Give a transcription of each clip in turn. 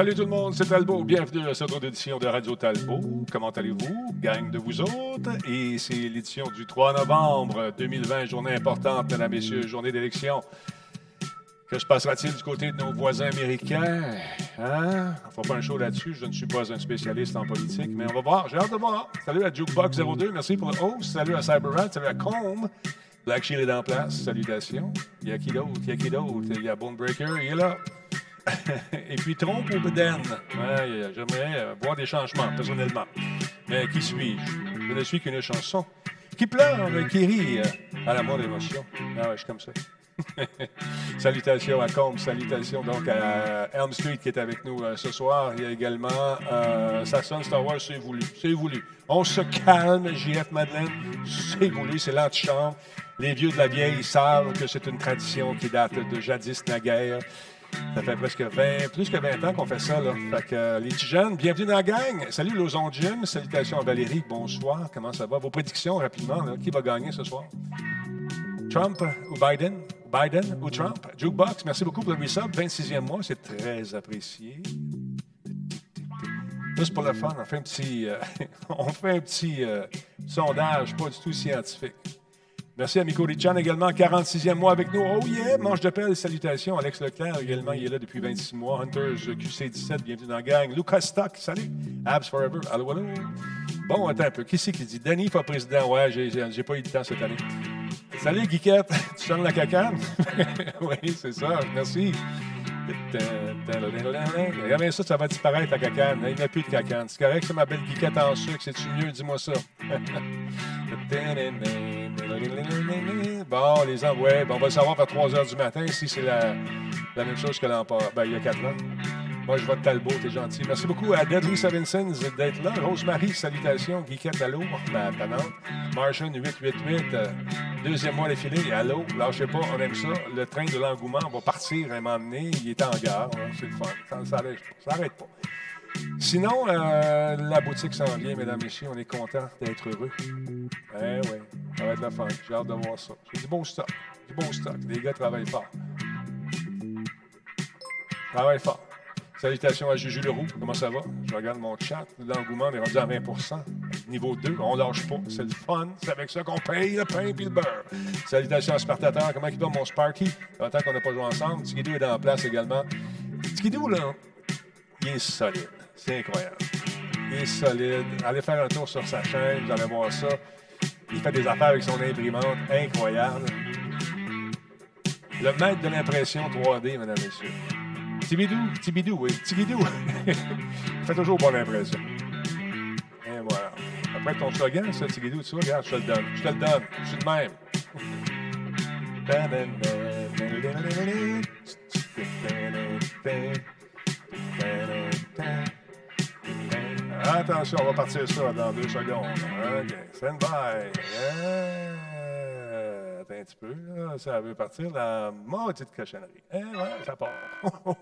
Salut tout le monde, c'est Talbot. Bienvenue à cette autre édition de Radio Talbot. Comment allez-vous, gang de vous autres? Et c'est l'édition du 3 novembre 2020, journée importante, mesdames, messieurs, journée d'élection. Que se passera-t-il du côté de nos voisins américains? Hein? On fera pas un show là-dessus. Je ne suis pas un spécialiste en politique, mais on va voir. J'ai hâte de voir. Salut à Jukebox02. Merci pour le host. Salut à CyberRat. Salut à Combe. Black Shield est en place. Salutations. Il y a qui d'autre? Il y a qui d'autre? Il y a Bonebreaker. Il est là. Et puis, trompe ou Beden. Ouais, J'aimerais euh, voir des changements, personnellement. Mais qui suis-je? Je ne suis qu'une chanson qui pleure, qui rit euh, à la mort d'émotion. Ah ouais, je suis comme ça. salutations à Combe, salutations donc à Elm Street qui est avec nous euh, ce soir. Il y a également euh, Saxon Star Wars, c'est voulu. C'est voulu. On se calme, JF Madeleine, c'est voulu, c'est l'antichambre. Les vieux de la vieille savent que c'est une tradition qui date de jadis naguère. Ça fait presque 20, plus que 20 ans qu'on fait ça. Là. Fait que, euh, les petits jeunes, bienvenue dans la gang. Salut Lozon Jim, salutations à Valérie, bonsoir. Comment ça va? Vos prédictions rapidement, là. qui va gagner ce soir? Trump ou Biden? Biden ou Trump? Jukebox, merci beaucoup pour le resub. 26e mois, c'est très apprécié. Juste pour le fun, on fait un petit, euh, on fait un petit euh, sondage, pas du tout scientifique. Merci à Miko Richan également, 46e mois avec nous. Oh yeah, manche de pelle, salutations. Alex Leclerc également, il est là depuis 26 mois. Hunters QC17, bienvenue dans la gang. Lucas Stock, salut. Abs Forever, allô, allô. Bon, attends un peu. Qui c'est qui dit? Danny, pas président. Ouais, j'ai pas eu de temps cette année. Salut, Guiquette. Tu sonnes la cacane? oui, c'est ça. Merci. Regardez ça, ça va disparaître, la cacane. Il n'y a plus de cacane. C'est correct, c'est ma belle Guiquette en sucre. C'est-tu mieux? Dis-moi ça. bon, les gens, ouais, on va le savoir vers 3 h du matin si c'est la, même chose que l'an passé. Ben, il y a 4 ans. Moi, je vote Talbot, t'es gentil. Merci beaucoup à Deadly Sevenson d'être là. Rosemary, salutations. Guiquette, allô, ma. Martian, 888, euh, deuxième mois défilé. Allô, lâchez pas, on aime ça. Le train de l'engouement va partir un moment donné. Il est en gare. Hein, c'est le fun. Ça s'arrête pas. Sinon, euh, la boutique s'en vient, mesdames messieurs. On est content d'être heureux. Eh oui, ça va être la fun. J'ai hâte de voir ça. C'est du bon stock. Du bon stock. Les gars travaillent fort. Travaillent fort. Salutations à Juju Leroux. Comment ça va? Je regarde mon chat. L'engouement est rendu à 20% Niveau 2, on lâche pas. C'est le fun. C'est avec ça qu'on paye le pain et le beurre. Salutations à Spartateur. Comment il va, mon Sparky? Longtemps qu'on n'a pas joué ensemble. Tigidou est dans la place également. Tigidou, là, il est solide. C'est incroyable. Il est solide. Allez faire un tour sur sa chaîne. Vous allez voir ça. Il fait des affaires avec son imprimante. Incroyable. Le maître de l'impression 3D, mesdames et messieurs. Tibidou, Tibidou, oui, Tibidou. fait toujours bonne impression. Et voilà. Après ton slogan, ça, Tibidou, tu vois, regarde, je te le donne. Je te le donne. Je suis le même. Attention, on va partir ça dans deux secondes. OK. Stand by. Yeah un petit peu. Ça veut partir la moitié de cochonnerie. Et voilà, ça part.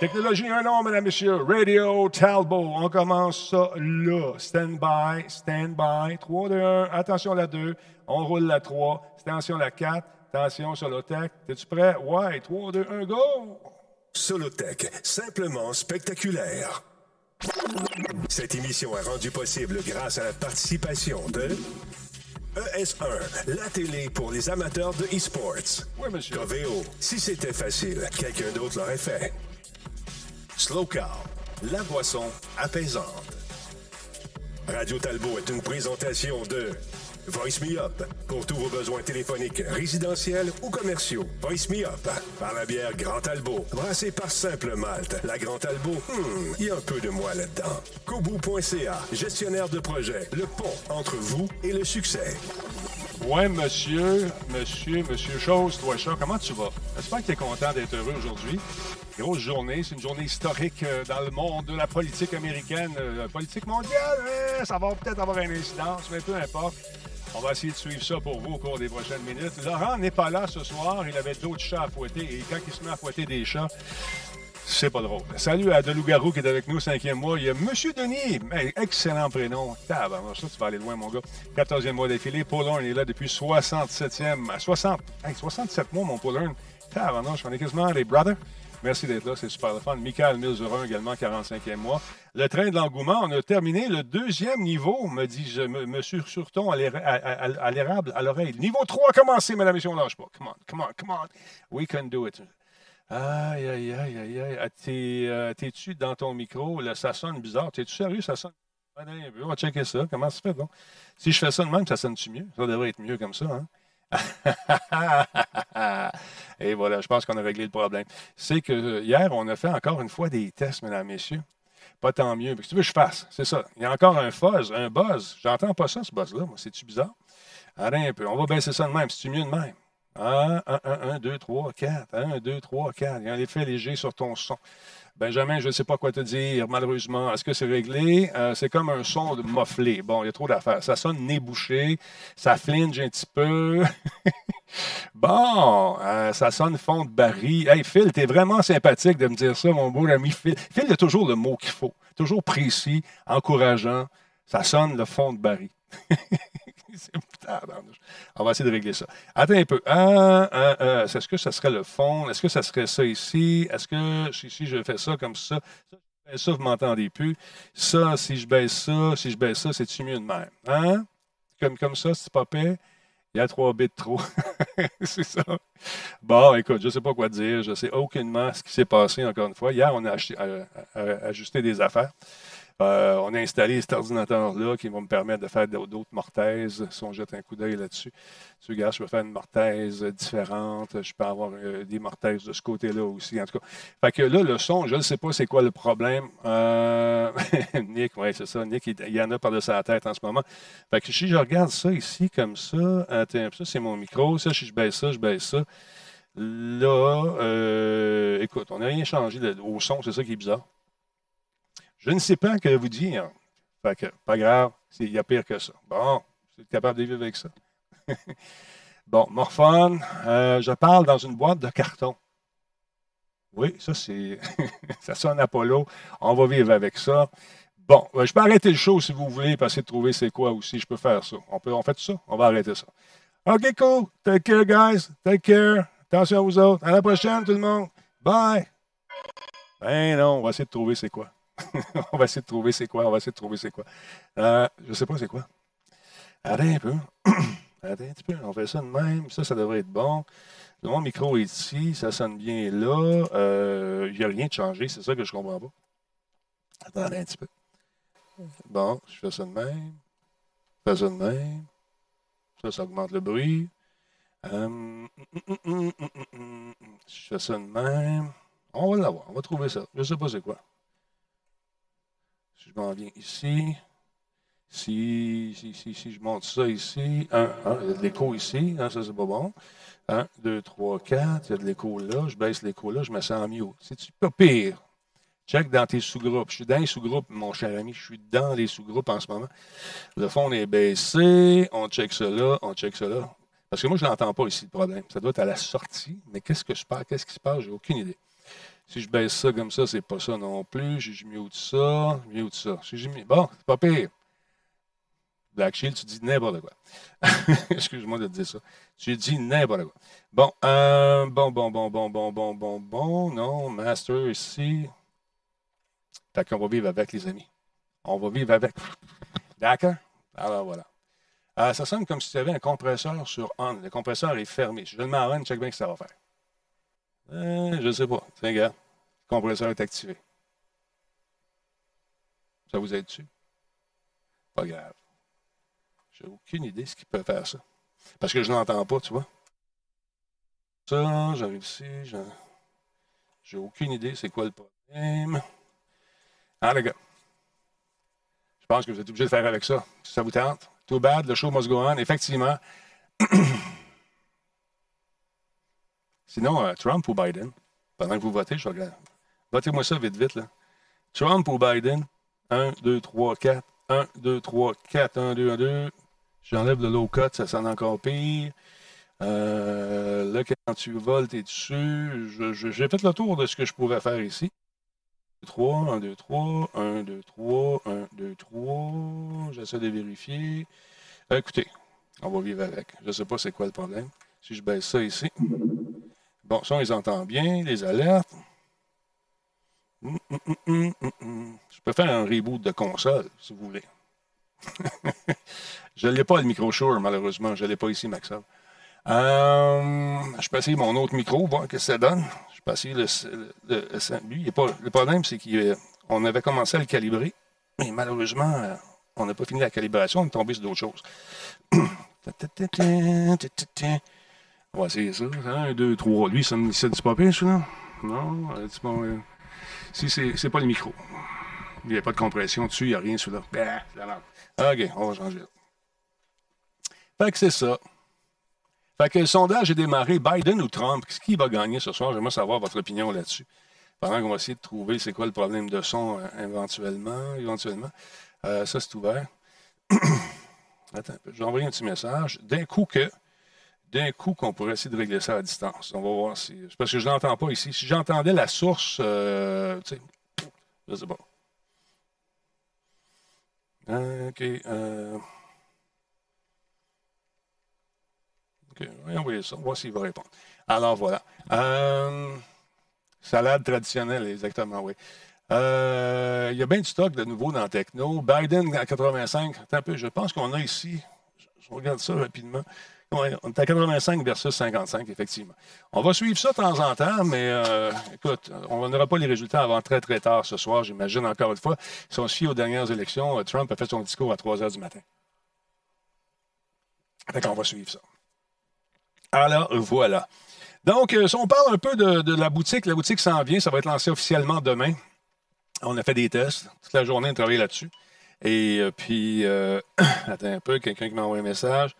Technologie un nom, mesdames, messieurs. Radio Talbot. On commence ça là. Stand by, stand by. 3, 2, 1. Attention la 2. On roule la 3. Attention la 4. Attention Solotech. Es-tu prêt? Ouais. 3, 2, 1, go! Solotech. Simplement spectaculaire. Cette émission est rendue possible grâce à la participation de ES1, la télé pour les amateurs de e-sports. Oui, monsieur. Coveo, si c'était facile, quelqu'un d'autre l'aurait fait. Slow Car, la boisson apaisante. Radio Talbot est une présentation de Voice Me Up. Pour tous vos besoins téléphoniques, résidentiels ou commerciaux. Voice Me Up. Par la bière Grand Talbot. Brassée par Simple Malte. La Grand Talbot, hmm, il y a un peu de moi là-dedans. Kobu.ca. Gestionnaire de projet. Le pont entre vous et le succès. Ouais, monsieur, monsieur, monsieur Chose, toi, chat, comment tu vas? J'espère que tu es content d'être heureux aujourd'hui. Grosse journée, c'est une journée historique euh, dans le monde de la politique américaine, euh, politique mondiale. Hein, ça va peut-être avoir une incidence, mais peu importe. On va essayer de suivre ça pour vous au cours des prochaines minutes. Laurent n'est pas là ce soir. Il avait d'autres chats à fouetter. Et quand il se met à fouetter des chats, c'est pas drôle. Salut à Delougarou qui est avec nous, cinquième mois. Il y a Monsieur Denis. excellent prénom. Tabarnak, ça, tu vas aller loin, mon gars. 14e mois d'affilée. Paul Horn est là depuis 67e. 60, 67 mois, mon Paul Horn. Tabarnak, je est quasiment les brothers. Merci d'être là, c'est super le fun. Michael Milzerin également, 45e mois. Le train de l'engouement, on a terminé le deuxième niveau, me dit je, Monsieur Surton à l'érable à l'oreille. Niveau 3 a commencé, mesdames et messieurs, on lâche pas. Come on, come on, come on. We can do it. Aïe, aïe, aïe, aïe, aïe. Ah, euh, t'es-tu dans ton micro? Là, ça sonne bizarre. T'es-tu sérieux? Ça sonne. On va checker ça. Comment ça se fait, donc? Si je fais ça de même, ça sonne-tu mieux? Ça devrait être mieux comme ça, hein? Et voilà, je pense qu'on a réglé le problème. C'est que euh, hier, on a fait encore une fois des tests, mesdames, messieurs. Pas tant mieux. Si tu veux que je fasse, c'est ça. Il y a encore un fuzz, un buzz. J'entends pas ça, ce buzz-là. Moi, c'est-tu bizarre? Arrête un peu. On va baisser ça de même. C'est-tu mieux de même? 1, 1, 1, 2, 3, 4. 1, 2, 3, 4. Il y a un effet léger sur ton son. Benjamin, je ne sais pas quoi te dire, malheureusement. Est-ce que c'est réglé? Euh, c'est comme un son de mofflé. Bon, il y a trop d'affaires. Ça sonne nez bouché, ça flinge un petit peu. bon, euh, ça sonne fond de baril. Hey, Phil, t'es vraiment sympathique de me dire ça, mon beau ami Phil. Phil, il a toujours le mot qu'il faut. Toujours précis, encourageant. Ça sonne le fond de baril. On va essayer de régler ça. Attends un peu. Ah, est-ce que ça serait le fond? Est-ce que ça serait ça ici? Est-ce que si, je fais ça comme ça, ça, vous m'entendez plus. Ça, si je baisse ça, si je baisse ça, c'est-tu mieux de même? Hein? Comme, comme ça, c'est pas paix. Il y a trois bits trop. c'est ça. Bon, écoute, je ne sais pas quoi dire. Je ne sais aucunement ce qui s'est passé, encore une fois. Hier, on a euh, euh, ajusté des affaires. Euh, on a installé cet ordinateur-là qui va me permettre de faire d'autres mortaises. Si on jette un coup d'œil là-dessus, tu regardes, je peux faire une mortaise différente. Je peux avoir euh, des mortaises de ce côté-là aussi. En tout cas, fait que là, le son, je ne sais pas c'est quoi le problème. Euh, Nick, oui, c'est ça. Nick, il, y en a par-dessus la tête en ce moment. Fait que si je regarde ça ici comme ça, ça, c'est mon micro. Ça, si je baisse ça, je baisse ça. Là, écoute, on n'a rien changé au son, c'est ça qui est bizarre. Je ne sais pas que vous dire. Que, pas grave, il y a pire que ça. Bon, vous êtes capable de vivre avec ça. bon, morphone, euh, je parle dans une boîte de carton. Oui, ça c'est. ça sonne Apollo. On va vivre avec ça. Bon, ben, je peux arrêter le show si vous voulez, passer de trouver c'est quoi aussi. Je peux faire ça. On, peut, on fait ça? On va arrêter ça. OK, cool. Take care, guys. Take care. Attention vous autres. À la prochaine, tout le monde. Bye. Ben non, on va essayer de trouver c'est quoi. on va essayer de trouver c'est quoi. On va essayer de trouver c'est quoi. Euh, je ne sais pas c'est quoi. Attends un peu. Attends un petit peu. On fait ça de même. Ça, ça devrait être bon. Mon micro est ici. Ça sonne bien là. Euh, il n'y a rien de changé. C'est ça que je ne comprends pas. Attendez un petit peu. Bon, je fais ça de même. Je fais ça de même. Ça, ça augmente le bruit. Euh, je fais ça de même. On va l'avoir. On va trouver ça. Je ne sais pas c'est quoi. Si je m'en viens ici, si, si, si, si, je monte ça ici, un, il y a de l'écho ici, hein, ça c'est pas bon. 1, 2, 3, 4, il y a de l'écho là, je baisse l'écho là, je me sens mieux. C'est-tu pas pire? Check dans tes sous-groupes. Je suis dans les sous-groupes, mon cher ami, je suis dans les sous-groupes en ce moment. Le fond est baissé, on check là, on check là. Parce que moi, je n'entends pas ici le problème. Ça doit être à la sortie, mais qu'est-ce que je parle, qu'est-ce qui se passe, j'ai aucune idée. Si je baisse ça comme ça, c'est pas ça non plus. Je mute ça, je mute ça. Si mis... Bon, c'est pas pire. Black Shield, tu dis n'importe quoi. Excuse-moi de te dire ça. Tu dis n'importe quoi. Bon, euh, bon, bon, bon, bon, bon, bon, bon, bon. Non, Master ici. Fait qu'on va vivre avec, les amis. On va vivre avec. D'accord? Alors voilà. Euh, ça sonne comme si tu avais un compresseur sur on. Le compresseur est fermé. Je le mets en check bien ce que ça va faire. Euh, je ne sais pas. Tiens, regarde. Compresseur est activé. Ça vous aide dessus? Pas grave. J'ai aucune idée ce qui peut faire ça. Parce que je n'entends pas, tu vois. Ça, j'arrive ici, j'ai aucune idée c'est quoi le problème. Ah, les gars. Je pense que vous êtes obligé de faire avec ça. Si ça vous tente. Too bad, le show must go on. Effectivement. Sinon, euh, Trump ou Biden, pendant que vous votez, je regarde. Votez-moi ça vite, vite. Là. Trump ou Biden, 1, 2, 3, 4. 1, 2, 3, 4, 1, 2, 1, 2. J'enlève le low cut, ça sonne encore pire. Euh, là, quand tu voles, tu es dessus. J'ai fait le tour de ce que je pouvais faire ici. 3, 1, 2, 3, 1, 2, 3, 1, 2, 3. J'essaie de vérifier. Écoutez, on va vivre avec. Je ne sais pas c'est quoi le problème. Si je baisse ça ici. Bon, ça, on les entend bien, les alertes. Je peux faire un reboot de console, si vous voulez. je n'ai pas le micro Shure, malheureusement. Je ne l'ai pas ici, Maxov. Euh, je peux essayer mon autre micro, voir ce que ça donne. Je peux essayer le, lui, pas, le problème, c'est qu'on avait commencé à le calibrer, mais malheureusement, on n'a pas fini la calibration, on est tombé sur d'autres choses. on va essayer ça. Un, deux, trois. Lui, ça ne dit pas bien, celui-là? Non, euh, si c'est pas le micro. Il n'y a pas de compression dessus, il n'y a rien celui-là. Ben, OK, on va changer. Fait que c'est ça. Fait que le sondage est démarré. Biden ou Trump, qui va gagner ce soir? J'aimerais savoir votre opinion là-dessus. Pendant qu'on va essayer de trouver c'est quoi le problème de son euh, éventuellement. éventuellement. Euh, ça, c'est ouvert. Attends un peu. J'ai envoyé un petit message. D'un coup que. D'un coup qu'on pourrait essayer de régler ça à distance. On va voir si. Parce que je ne l'entends pas ici. Si j'entendais la source, euh, tu sais, pas. OK. Euh... OK, on va envoyer ça. On va voir s'il va répondre. Alors, voilà. Euh... Salade traditionnelle, exactement, oui. Euh, il y a bien du stock de nouveau dans Techno. Biden à 85. Attends un peu, je pense qu'on a ici. Je regarde ça rapidement. On est à 85 versus 55, effectivement. On va suivre ça de temps en temps, mais euh, écoute, on n'aura pas les résultats avant très, très tard ce soir, j'imagine, encore une fois. Si on se fie aux dernières élections, euh, Trump a fait son discours à 3 heures du matin. Fait qu'on va suivre ça. Alors, voilà. Donc, si on parle un peu de, la boutique, la boutique s'en vient, ça va être lancé officiellement demain. On a fait des tests. Toute la journée, on travaille là-dessus. Et euh, puis, euh, attends un peu, quelqu'un qui m'a envoyé un message.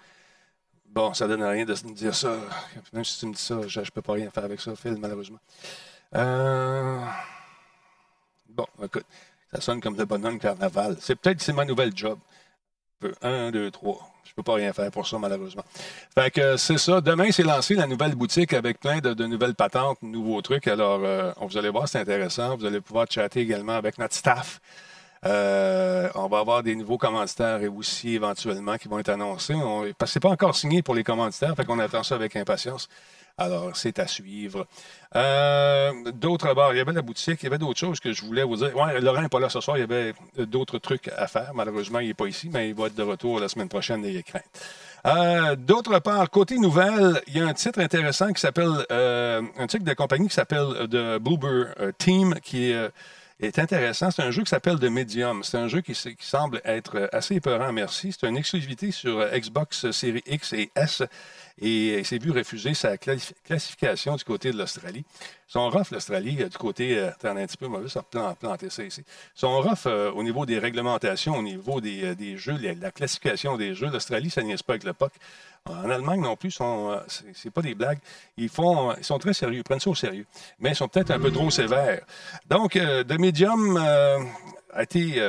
Bon, ça ne donne rien de me dire ça. Même si tu me dis ça, je ne peux pas rien faire avec ça, Phil, malheureusement. Euh, bon, écoute, ça sonne comme le bonhomme carnaval. C'est peut-être c'est ma nouvelle job. Un, deux, trois. Je peux pas rien faire pour ça, malheureusement. Fait que c'est ça. Demain, c'est lancé la nouvelle boutique avec plein de, nouvelles patentes, nouveaux trucs. Alors, euh, vous allez voir, c'est intéressant. Vous allez pouvoir chatter également avec notre staff. Euh, on va avoir des nouveaux commanditaires et aussi éventuellement qui vont être annoncés. parce que ce n'est pas encore signé pour les commanditaires, fait qu'on attend ça avec impatience. Alors, c'est à suivre. Euh, d'autres bars, il y avait la boutique, il y avait d'autres choses que je voulais vous dire. Ouais, Laurent n'est pas là ce soir, il y avait d'autres trucs à faire. Malheureusement, il n'est pas ici, mais il va être de retour la semaine prochaine, n'ayez crainte. Euh, d'autre part, côté nouvelle, il y a un titre intéressant qui s'appelle, euh, un titre de compagnie qui s'appelle The Bluebird Team, qui est intéressant. C'est un jeu qui s'appelle The Medium. C'est un jeu qui, qui, semble être assez épeurant, merci. C'est une exclusivité sur Xbox Series X et S et il s'est vu refuser sa classification du côté de l'Australie. Son rough, l'Australie, euh, du côté, euh, un petit peu, moi, ça planter ça ici. Son rough euh, au niveau des réglementations, au niveau des, des jeux, la, classification des jeux, l'Australie, ça niaise pas avec le POC. En Allemagne non plus, c'est pas des blagues. Ils font, ils sont très sérieux, ils prennent ça au sérieux, mais ils sont peut-être un peu trop sévères. Donc, The Medium a été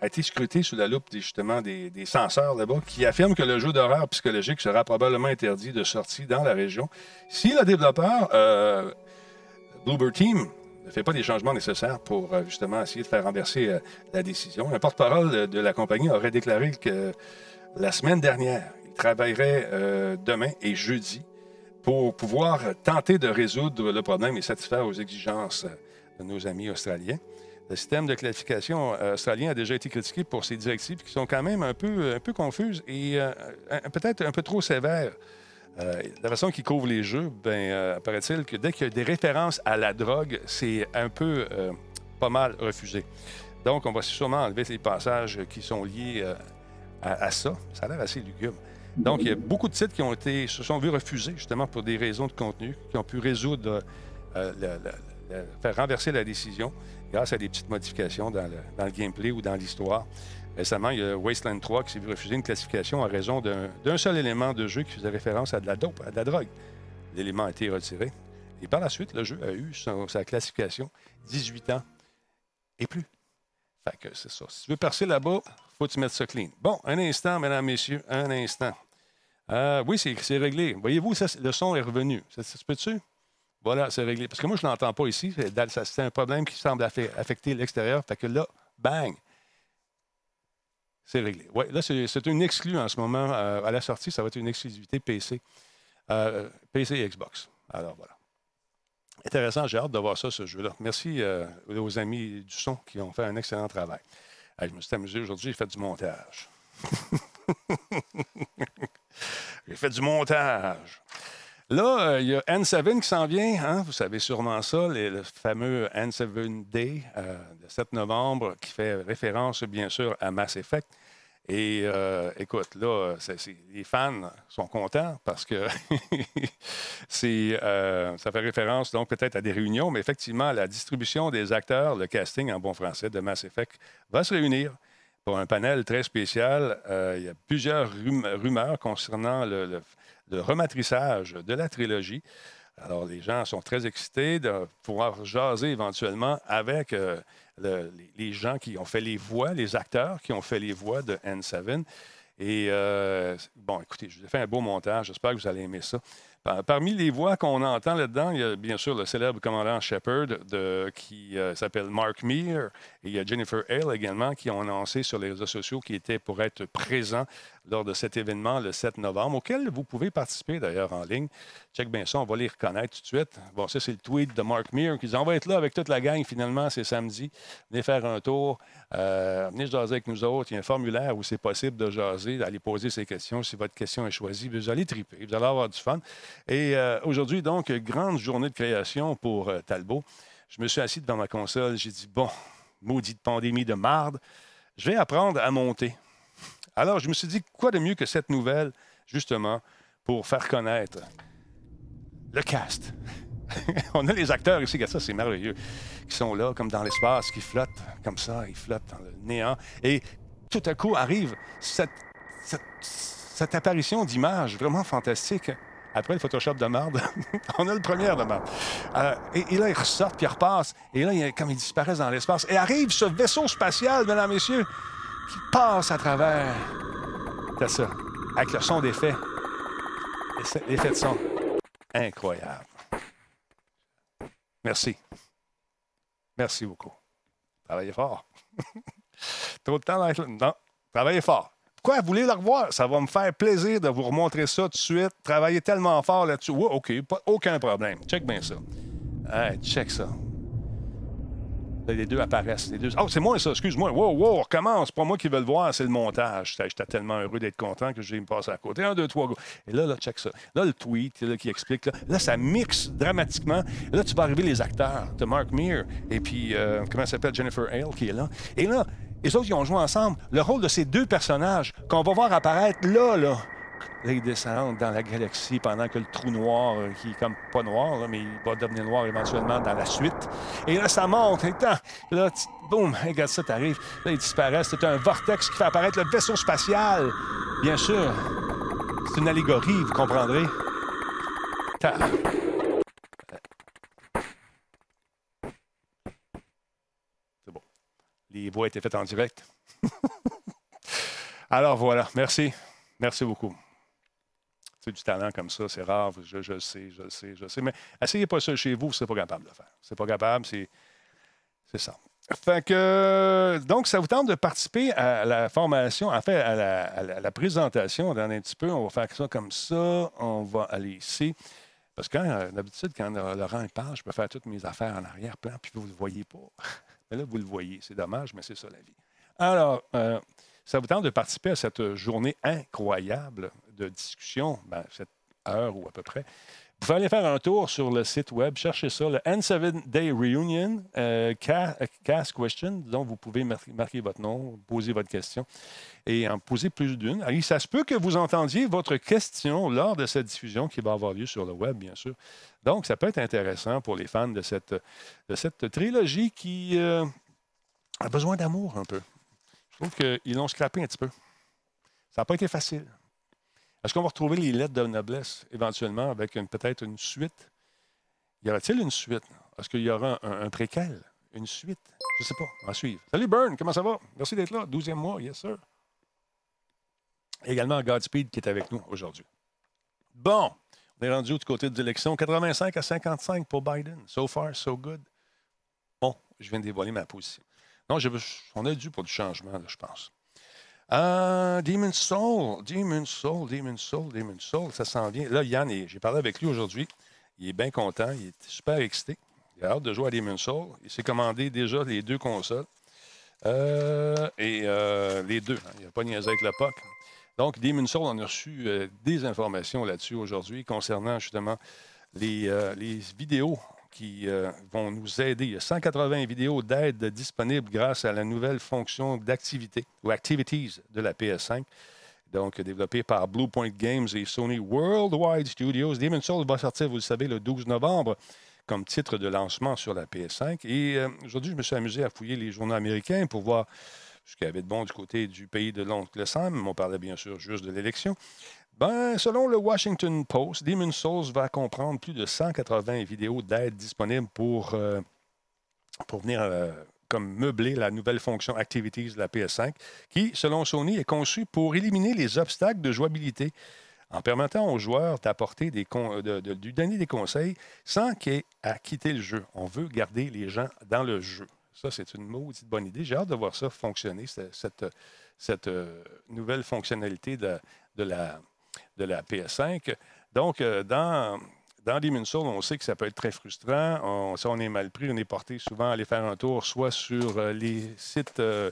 a été scruté sous la loupe justement des, censeurs là-bas qui affirment que le jeu d'horreur psychologique sera probablement interdit de sortie dans la région si le développeur euh, Team ne fait pas les changements nécessaires pour euh, justement essayer de faire renverser euh, la décision. Un porte-parole de la compagnie aurait déclaré que la semaine dernière, il travaillerait demain et jeudi pour pouvoir tenter de résoudre le problème et satisfaire aux exigences de nos amis australiens. Le système de classification euh, australien a déjà été critiqué pour ses directives qui sont quand même un peu, un peu confuses et euh, peut-être un peu trop sévères. Euh, la façon qu'il couvre les jeux, ben, paraît-il que dès qu'il y a des références à la drogue, c'est un peu pas mal refusé. Donc, on va sûrement enlever les passages qui sont liés à, ça. Ça a l'air assez lugubre. Donc, il y a beaucoup de titres qui ont été, se sont vus refuser justement pour des raisons de contenu, qui ont pu résoudre, faire renverser la décision grâce à des petites modifications dans le, gameplay ou dans l'histoire. Récemment, il y a Wasteland 3 qui s'est vu refuser une classification en raison d'un seul élément de jeu qui faisait référence à de la dope, à de la drogue. L'élément a été retiré. Et par la suite, le jeu a eu sa classification 18 ans et plus. Fait que c'est ça. Si tu veux percer là-bas, faut que tu mettes ça clean. Bon, un instant, mesdames, messieurs, un instant. Euh, oui, c'est réglé. Voyez-vous, le son est revenu. Ça, ça se peut-tu? Voilà, c'est réglé. Parce que moi, je ne l'entends pas ici. C'est un problème qui semble affecter l'extérieur. Fait que là, bang, c'est réglé. Oui, là, c'est une exclue en ce moment. Euh, à la sortie, ça va être une exclusivité PC. Euh, PC et Xbox. Alors, voilà. Intéressant, j'ai hâte de voir ça, ce jeu-là. Merci euh, aux amis du son qui ont fait un excellent travail. je me suis amusé aujourd'hui, j'ai fait du montage. j'ai fait du montage. Là, euh, il y a N7 qui s'en vient. Hein? Vous savez sûrement ça, le fameux N7 Day, euh, le 7 novembre, qui fait référence, bien sûr, à Mass Effect. Et euh, écoute, là, les fans sont contents parce que ça fait référence donc peut-être à des réunions, mais effectivement, la distribution des acteurs, le casting en bon français de Mass Effect va se réunir pour un panel très spécial. il y a plusieurs rumeurs concernant le de rematrissage de la trilogie. Alors, les gens sont très excités de pouvoir jaser éventuellement avec euh, les, gens qui ont fait les voix, les acteurs qui ont fait les voix de N7. Et euh, bon, écoutez, je vous ai fait un beau montage. J'espère que vous allez aimer ça. Parmi les voix qu'on entend là-dedans, il y a bien sûr le célèbre commandant Shepard qui euh, s'appelle Mark Meir et il y a Jennifer Hale également qui ont annoncé sur les réseaux sociaux qui étaient pour être présents lors de cet événement le 7 novembre, auquel vous pouvez participer d'ailleurs en ligne. Check bien ça, on va les reconnaître tout de suite. Bon, ça, c'est le tweet de Mark Meir qui dit On va être là avec toute la gang finalement, c'est samedi. Venez faire un tour, euh, venez jaser avec nous autres. Il y a un formulaire où c'est possible de jaser, d'aller poser ces questions. Si votre question est choisie, vous allez triper, vous allez avoir du fun. Et euh, aujourd'hui, donc, grande journée de création pour euh, Talbot. Je me suis assis devant ma console, j'ai dit Bon, maudite pandémie de marde, je vais apprendre à monter. Alors, je me suis dit, quoi de mieux que cette nouvelle, justement, pour faire connaître le cast? On a les acteurs ici, ça, c'est merveilleux, qui sont là, comme dans l'espace, qui flottent, comme ça, ils flottent dans le néant. Et tout à coup arrive cette, apparition d'image vraiment fantastique. Après le Photoshop de marde, on a le premier de marde. Euh, et, là, ils ressortent, puis ils repassent. Et là, comme ils disparaissent dans l'espace. Et arrive ce vaisseau spatial, mesdames, messieurs, qui passe à travers. C'est ça. Avec le son d'effet. L'effet de son. Incroyable. Merci. Merci beaucoup. Travaillez fort. Trop de temps dans Non. Travaillez fort. Pourquoi vous voulez le revoir? Ça va me faire plaisir de vous remontrer ça tout de suite. Travaillez tellement fort là-dessus. Oui, OK, aucun problème. Check bien ça. Hey, check ça les deux apparaissent. Les deux... Oh, c'est moi ça, excuse-moi. Wow, wow, recommence. pas moi qui veux le voir, c'est le montage. J'étais tellement heureux d'être content que j'ai me passer à côté. Un, deux, trois, go. Et là, là, check ça. Là, le tweet qui explique. Là, ça mixe dramatiquement. là, tu vas arriver les acteurs de Mark Meir et puis, euh, comment s'appelle, Jennifer Hale qui est là. Et là, les autres, ils ont joué ensemble. Le rôle de ces deux personnages qu'on va voir apparaître là, là, Là, ils descendent dans la galaxie pendant que le trou noir, euh, qui est comme pas noir, mais il va devenir noir éventuellement dans la suite. Et là, ça monte. Et là, boum, regarde ça, t'arrives. Là, ils disparaissent. C'est un vortex qui fait apparaître le vaisseau spatial. Bien sûr. C'est une allégorie, vous comprendrez. C'est bon. Les voix étaient faites en direct. Alors voilà, merci. Merci beaucoup du talent comme ça, c'est rare, je, je, sais, je sais, je sais. Mais essayez pas ça chez vous, c'est pas capable de le faire. C'est pas capable, c'est, c'est ça. Fait que, donc, ça vous tente de participer à la formation, en fait, à la, présentation dans un petit peu. On va faire ça comme ça. On va aller ici. Parce que euh, d'habitude, quand Laurent parle, je peux faire toutes mes affaires en arrière-plan, puis vous ne le voyez pas. Mais là, vous le voyez. C'est dommage, mais c'est ça la vie. Alors, euh, ça vous tente de participer à cette journée incroyable de discussion, ben, cette heure ou à peu près, vous pouvez aller faire un tour sur le site web, cherchez ça, le N7 Day Reunion, euh, Cast Question, dont vous pouvez marquer votre nom, poser votre question et en poser plus d'une. Ça se peut que vous entendiez votre question lors de cette diffusion qui va avoir lieu sur le web, bien sûr. Donc, ça peut être intéressant pour les fans de cette, de cette trilogie qui euh, a besoin d'amour un peu. Je trouve qu'ils l'ont scrappé un petit peu. Ça n'a pas été facile. Est-ce qu'on va retrouver les lettres de noblesse éventuellement avec peut-être une suite? Y aura-t-il une suite? Est-ce qu'il y aura un, préquel? Une suite? Je ne sais pas. À suivre. Salut Burn, comment ça va? Merci d'être là. 12e mois, yes sir. Également Godspeed qui est avec nous aujourd'hui. Bon, on est rendu du côté de l'élection. 85 à 55 pour Biden. So far, so good. Bon, je viens de dévoiler ma position. Non, on est dû pour du changement, je pense. Ah, Demon Soul, Demon Soul, Demon Soul, Demon Soul, ça s'en vient. Là, Yann, j'ai parlé avec lui aujourd'hui. Il est bien content. Il est super excité. Il a hâte de jouer à Demon's Soul. Il s'est commandé déjà les deux consoles. Euh, et euh, les deux. Hein. Il n'a pas niaisé avec la POC. Donc, Demon's Soul, on a reçu euh, des informations là-dessus aujourd'hui concernant justement les vidéos qui vont nous aider. Il y a 180 vidéos d'aide disponibles grâce à la nouvelle fonction d'activité ou activities de la PS5 donc développé par Bluepoint Games et Sony Worldwide Studios. Demon's Souls va sortir, vous le savez, le 12 novembre comme titre de lancement sur la PS5. Et euh, aujourd'hui, je me suis amusé à fouiller les journaux américains pour voir ce qu'il y avait de bon du côté du pays de l'oncle Sam. On parlait bien sûr juste de l'élection. Ben, selon le Washington Post, Demon's Souls va comprendre plus de 180 vidéos d'aide disponibles pour, euh, pour venir euh, comme meubler la nouvelle fonction Activities de la PS5, qui, selon Sony, est conçue pour éliminer les obstacles de jouabilité en permettant aux joueurs d'apporter des de, donner des conseils sans qu'il ait à quitter le jeu. On veut garder les gens dans le jeu. Ça, c'est une maudite bonne idée. J'ai hâte de voir ça fonctionner, cette, cette, euh, nouvelle fonctionnalité de, de, la, de la PS5. Donc, euh, dans, dans Demon's Souls, on sait que ça peut être très frustrant. On, si on est mal pris, on est porté souvent à aller faire un tour soit sur euh, les sites euh,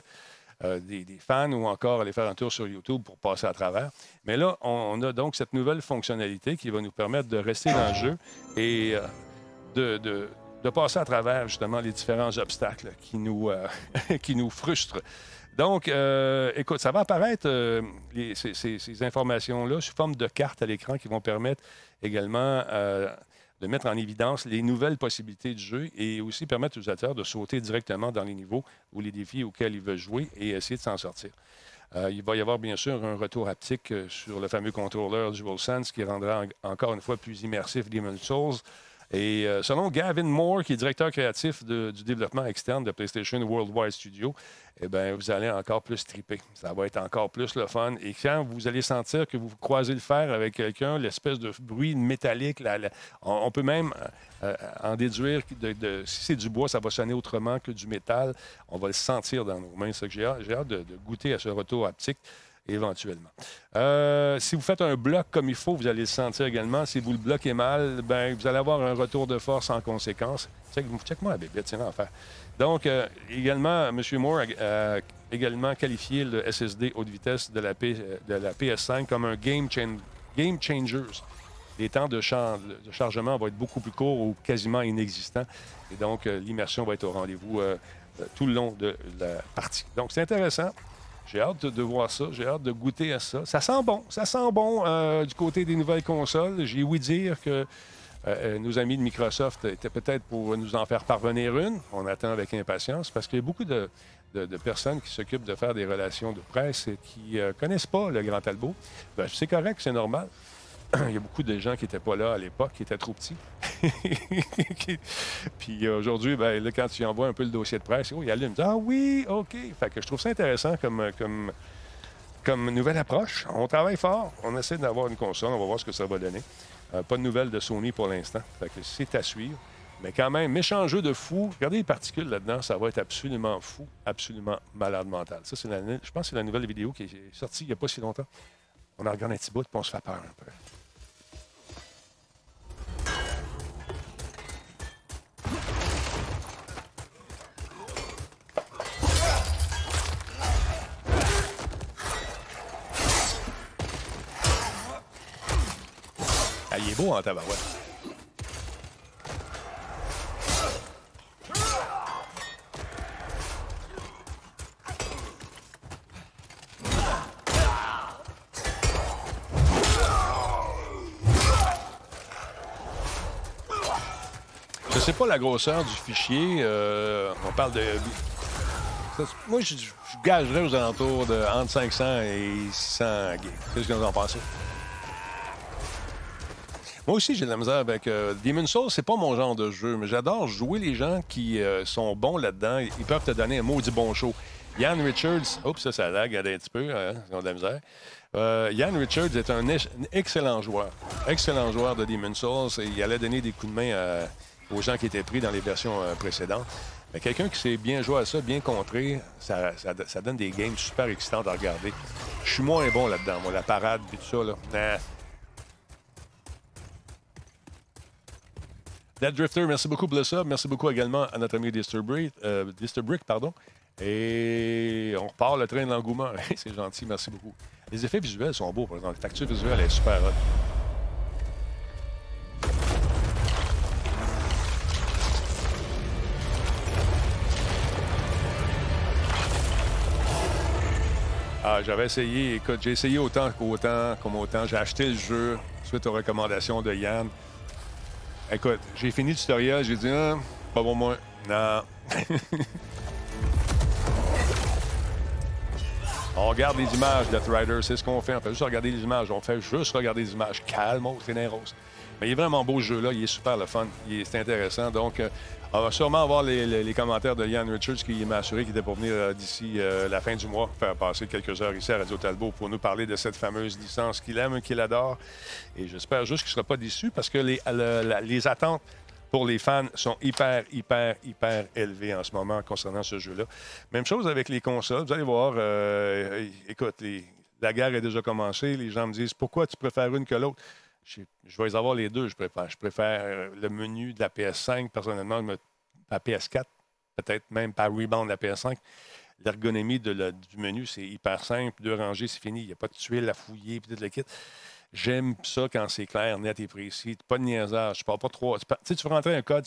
des, fans ou encore aller faire un tour sur YouTube pour passer à travers. Mais là, on, a donc cette nouvelle fonctionnalité qui va nous permettre de rester dans le jeu et de, de, passer à travers justement les différents obstacles qui nous, qui nous frustrent. Donc, écoute, ça va apparaître, ces, ces informations-là, sous forme de cartes à l'écran qui vont permettre également euh, de mettre en évidence les nouvelles possibilités du jeu et aussi permettre aux utilisateurs de sauter directement dans les niveaux ou les défis auxquels ils veulent jouer et essayer de s'en sortir. Euh, il va y avoir bien sûr un retour haptique euh, sur le fameux contrôleur DualSense qui rendra encore une fois plus immersif Demon's Souls. Et selon Gavin Moore, qui est directeur créatif du développement externe de PlayStation Worldwide Studio, eh bien, vous allez encore plus triper. Ça va être encore plus le fun. Et quand vous allez sentir que vous croisez le fer avec quelqu'un, l'espèce de bruit métallique, on, peut même euh, euh, en déduire que si c'est du bois, ça va sonner autrement que du métal. On va le sentir dans nos mains. J'ai hâte, de, goûter à ce retour haptique éventuellement. Euh, si vous faites un bloc comme il faut, vous allez le sentir également. Si vous le bloquez mal, ben, vous allez avoir un retour de force en conséquence. Check-moi la bébête, c'est l'enfer. Donc, euh, également, M. Moore a, également qualifié le SSD haute vitesse de la, de la PS5 comme un game, changer. Les temps de, chargement vont être beaucoup plus courts ou quasiment inexistants. Et donc, euh, l'immersion va être au rendez-vous tout le long de la partie. Donc, c'est intéressant. J'ai hâte de, voir ça. J'ai hâte de goûter à ça. Ça sent bon. Ça sent bon du côté des nouvelles consoles. J'ai ouï dire que euh, euh, nos amis de Microsoft étaient peut-être pour nous en faire parvenir une. On attend avec impatience parce qu'il y a beaucoup de, personnes qui s'occupent de faire des relations de presse et qui ne euh, connaissent pas le Grand Talbot. Ben, c'est correct, c'est normal. Il y a beaucoup de gens qui n'étaient pas là à l'époque, qui étaient trop petits. Puis aujourd'hui, ben, quand tu envoies un peu le dossier de presse, oh, il allume. Ah oui, OK. Fait que je trouve ça intéressant comme, comme, nouvelle approche. On travaille fort. On essaie d'avoir une console. On va voir ce que ça va donner. Euh, pas de nouvelles de Sony pour l'instant. c'est à suivre. Mais quand même, méchant jeu de fou. Regardez les particules là-dedans, ça va être absolument fou, absolument malade mental. Ça, je pense que c'est la nouvelle vidéo qui est sortie il n'y a pas si longtemps. On en regarde un petit bout, puis on se fait peur un peu. Il est beau en tabarouette. Je sais pas la grosseur du fichier. Euh, on parle de. Moi, je, je gagerais aux alentours de entre 500 et 600 gigs. Qu'est-ce que vous en pensez? Moi aussi, j'ai de la misère avec euh, Demon's Souls. C'est pas mon genre de jeu, mais j'adore jouer les gens qui euh, sont bons là-dedans. Ils peuvent te donner un maudit bon show. Yann Richards, oups, ça, ça lag un petit peu, hein, ils ont de la misère. Euh, Richards est un, excellent joueur. Excellent joueur de Demon's Souls. Il allait donner des coups de main aux gens qui étaient pris dans les versions précédentes. Mais quelqu'un qui sait bien jouer à ça, bien contré, ça, donne des games super excitants à regarder. Je suis moins bon là-dedans, moi, la parade et tout ça. Là. Dead Drifter, merci beaucoup pour le sub. Merci beaucoup également à notre ami Disturbrick. Euh, pardon. Et on repart le train de l'engouement. C'est gentil, merci beaucoup. Les effets visuels sont beaux, par exemple. La facture visuelle est super hot. Ah, j'avais essayé, écoute, j'ai essayé autant qu'autant, comme autant. J'ai acheté le jeu suite aux recommandations de Yann. Écoute, j'ai fini le tutoriel, j'ai dit, ah, pas pour moi. Non. On regarde les images de Rider, c'est ce qu'on fait. On fait juste regarder les images. On fait juste regarder les images. Calme, c'est. Mais il est vraiment beau ce jeu-là. Il est super le fun. C'est intéressant. Donc, euh, on va sûrement avoir les, commentaires de Ian Richards qui m'a assuré qu'il était pour venir euh, d'ici euh, la fin du mois faire passer quelques heures ici à Radio Talbot pour nous parler de cette fameuse licence qu'il aime, qu'il adore. Et j'espère juste qu'il ne sera pas déçu parce que les, les attentes pour les fans sont hyper, hyper, hyper élevés en ce moment concernant ce jeu-là. Même chose avec les consoles. Vous allez voir, euh, écoute, la guerre est déjà commencée. Les gens me disent pourquoi tu préfères une que l'autre? Je, vais les avoir les deux. Je préfère, je préfère euh, le menu de la PS5, personnellement, la PS4, peut-être même par rebound de la PS5. L'ergonomie du menu, c'est hyper simple. Deux rangées, c'est fini. Il n'y a pas de tuiles à fouiller, puis tout le kit. J'aime ça quand c'est clair, net et précis. Pas de niaisage. Tu parles pas trop. Tu, sais, tu veux rentrer un code,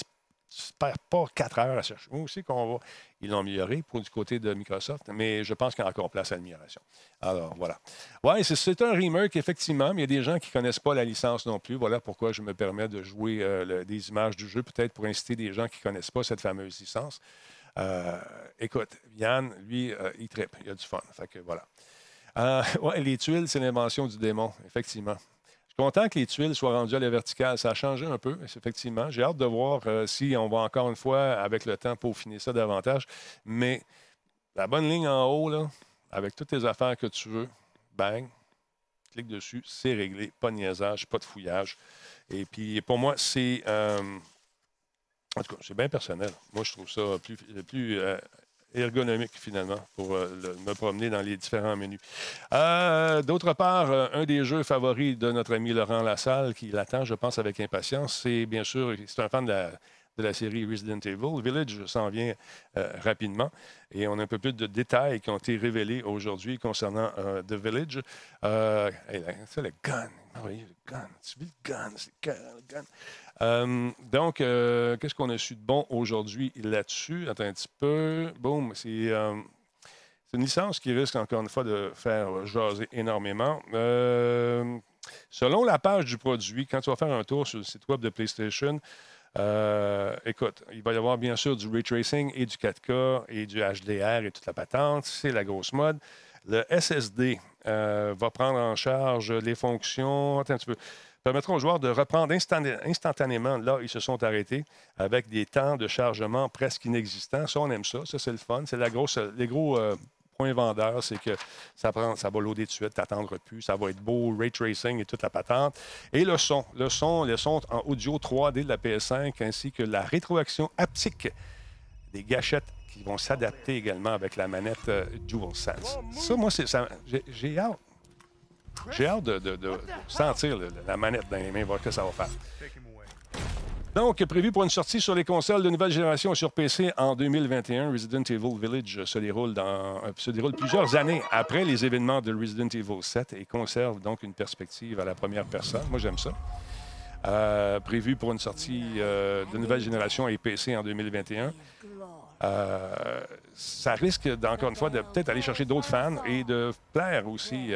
tu ne perds pas quatre heures à chercher. Moi aussi, qu'on va. Ils l'ont amélioré pour du côté de Microsoft, mais je pense qu'il y a encore place à l'amélioration. Alors, voilà. Oui, c'est un remake, effectivement, mais il y a des gens qui ne connaissent pas la licence non plus. Voilà pourquoi je me permets de jouer euh, des images du jeu, peut-être pour inciter des gens qui ne connaissent pas cette fameuse licence. Euh, écoute, Yann, lui, euh, il tripe, il a du fun. Fait que voilà. Oui, les tuiles, c'est l'invention du démon, effectivement. Content que les tuiles soient rendues à la verticale. Ça a changé un peu, effectivement. J'ai hâte de voir euh, si on va encore une fois, avec le temps, peaufiner ça davantage. Mais la bonne ligne en haut, là, avec toutes les affaires que tu veux, bang, clique dessus, c'est réglé. Pas de niaisage, pas de fouillage. Et puis, pour moi, c'est. Euh, en tout cas, c'est bien personnel. Moi, je trouve ça plus, plus ergonomique finalement pour euh, me promener dans les différents menus. Euh, d'autre part, euh, un des jeux favoris de notre ami Laurent Lassalle, qui l'attend, je pense, avec impatience, c'est bien sûr, c'est un fan de la, série Resident Evil. Village s'en vient rapidement et on a un peu plus de détails qui ont été révélés aujourd'hui concernant The Village. c'est le gun. Le gun. Tu vis le gun. C'est le gun. Euh, donc, euh, qu'est-ce qu'on a su de bon aujourd'hui là-dessus? Attends un petit peu. Boum, euh, c'est une licence qui risque encore une fois de faire jaser énormément. selon la page du produit, quand tu vas faire un tour sur le site web de PlayStation, écoute, il va y avoir bien sûr du ray tracing et du 4K et du HDR et toute la patente. C'est la grosse mode. Le SSD va prendre en charge les fonctions. Attends un petit peu permettra aux joueurs de reprendre instantanément là où ils se sont arrêtés avec des temps de chargement presque inexistants. Ça, on aime ça. Ça, c'est le fun. C'est les gros euh, points vendeurs, c'est que ça, prend, ça va loader de suite, t'attendre plus, ça va être beau, ray tracing et toute la patente. Et le son, le son, le son en audio 3D de la PS5 ainsi que la rétroaction haptique des gâchettes qui vont s'adapter également avec la manette euh, DualSense. Ça, moi, j'ai hâte. J'ai hâte de, sentir la manette dans les mains, voir ce que ça va faire. Donc, prévu pour une sortie sur les consoles de nouvelle génération sur PC en 2021, Resident Evil Village se déroule, dans, euh, se déroule plusieurs années après les événements de Resident Evil 7 et conserve donc une perspective à la première personne. Moi, j'aime ça. Euh, prévu pour une sortie euh, de nouvelle génération et PC en 2021. ça risque, encore une fois, de peut-être aller chercher d'autres fans et de plaire aussi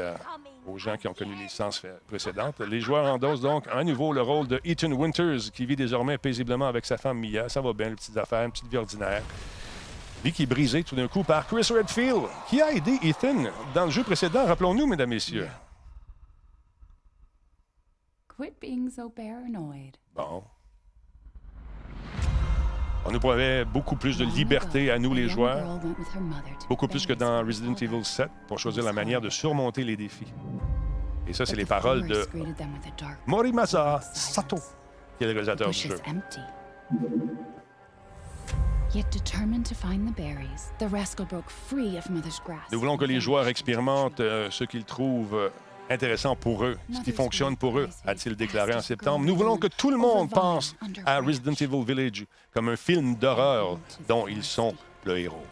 aux gens qui ont connu les licences précédentes. Les joueurs endossent donc à nouveau le rôle de Ethan Winters, qui vit désormais paisiblement avec sa femme Mia. Ça va bien, les petites affaires, une petite vie ordinaire. Lui qui est brisé tout d'un coup par Chris Redfield, qui a aidé Ethan dans le jeu précédent, rappelons-nous, mesdames, messieurs. Quit being so paranoid. Bon. On nous promet beaucoup plus de liberté à nous, les joueurs, beaucoup plus que dans Resident Evil 7 pour choisir la manière de surmonter les défis. Et ça, c'est les paroles de Morimasa Sato, qui est le réalisateur du jeu. Nous voulons que les joueurs expérimentent euh, ce qu'ils trouvent intéressant pour eux, ce qui fonctionne pour eux, a-t-il déclaré en septembre. Nous voulons que tout le monde pense à Resident Evil Village comme un film d'horreur dont ils sont le héros.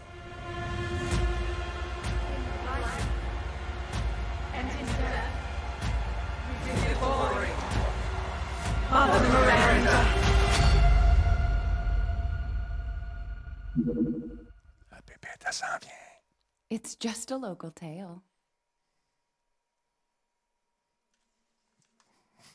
La pépette, elle s'en vient. It's just a local tale.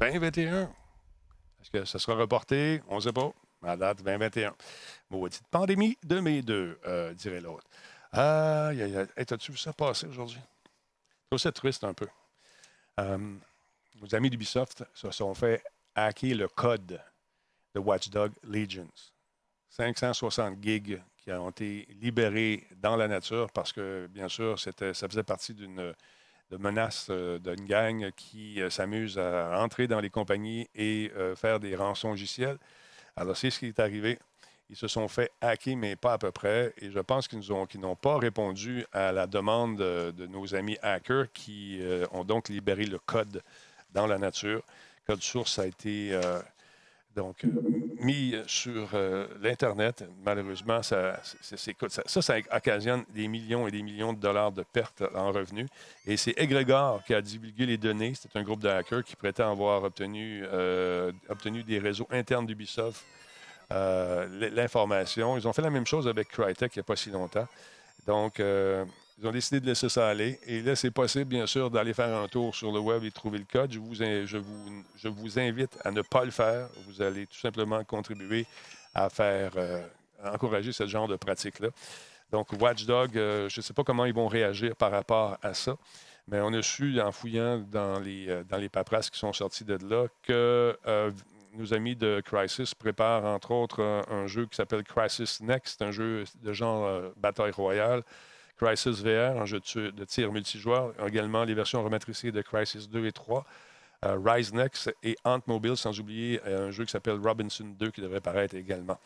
2021. Est-ce que ça sera reporté? On ne sait pas. À date, 2021. Maudite pandémie de mes deux, euh, dirait l'autre. Aïe. Hey, T'as-tu vu ça passer aujourd'hui? C'est aussi triste un peu. Euh, nos amis d'Ubisoft se sont fait hacker le code de Watchdog Legions. 560 gigs qui ont été libérés dans la nature parce que, bien sûr, ça faisait partie d'une de menace euh, d'une gang qui euh, s'amuse à entrer dans les compagnies et euh, faire des rançons logiciels. Alors, c'est ce qui est arrivé. Ils se sont fait hacker, mais pas à peu près. Et je pense qu'ils n'ont pas répondu à la demande de, nos amis hackers qui ont donc libéré le code dans la nature. Code source a été donc euh, mis sur euh, l'Internet. Malheureusement, ça, ça, occasionne des millions et des millions de dollars de pertes en revenus. Et c'est Egregor qui a divulgué les données. C'est un groupe de hackers qui prétend avoir obtenu, euh, obtenu des réseaux internes d'Ubisoft euh, l'information. Ils ont fait la même chose avec Crytek il n'y a pas si longtemps. Donc, euh, ils ont décidé de laisser ça aller. Et là, c'est possible, bien sûr, d'aller faire un tour sur le web et trouver le code. Je vous, invite à ne pas le faire. Vous allez tout simplement contribuer à faire, euh, encourager ce genre de pratique-là. Donc, Watchdog, euh, je ne sais pas comment ils vont réagir par rapport à ça, mais on a su, en fouillant dans les, euh, dans les paperasses qui sont sorties de là, que euh, nos amis de Crisis préparent, entre autres, un, jeu qui s'appelle Crisis Next, un jeu de genre bataille royale. Crisis VR, un jeu de, tir multijoueur. Également les versions rematricées de Crisis 2 et 3. euh, Rise Next et Ant Mobile, sans oublier euh, un jeu qui s'appelle Robinson 2 qui devrait paraître également.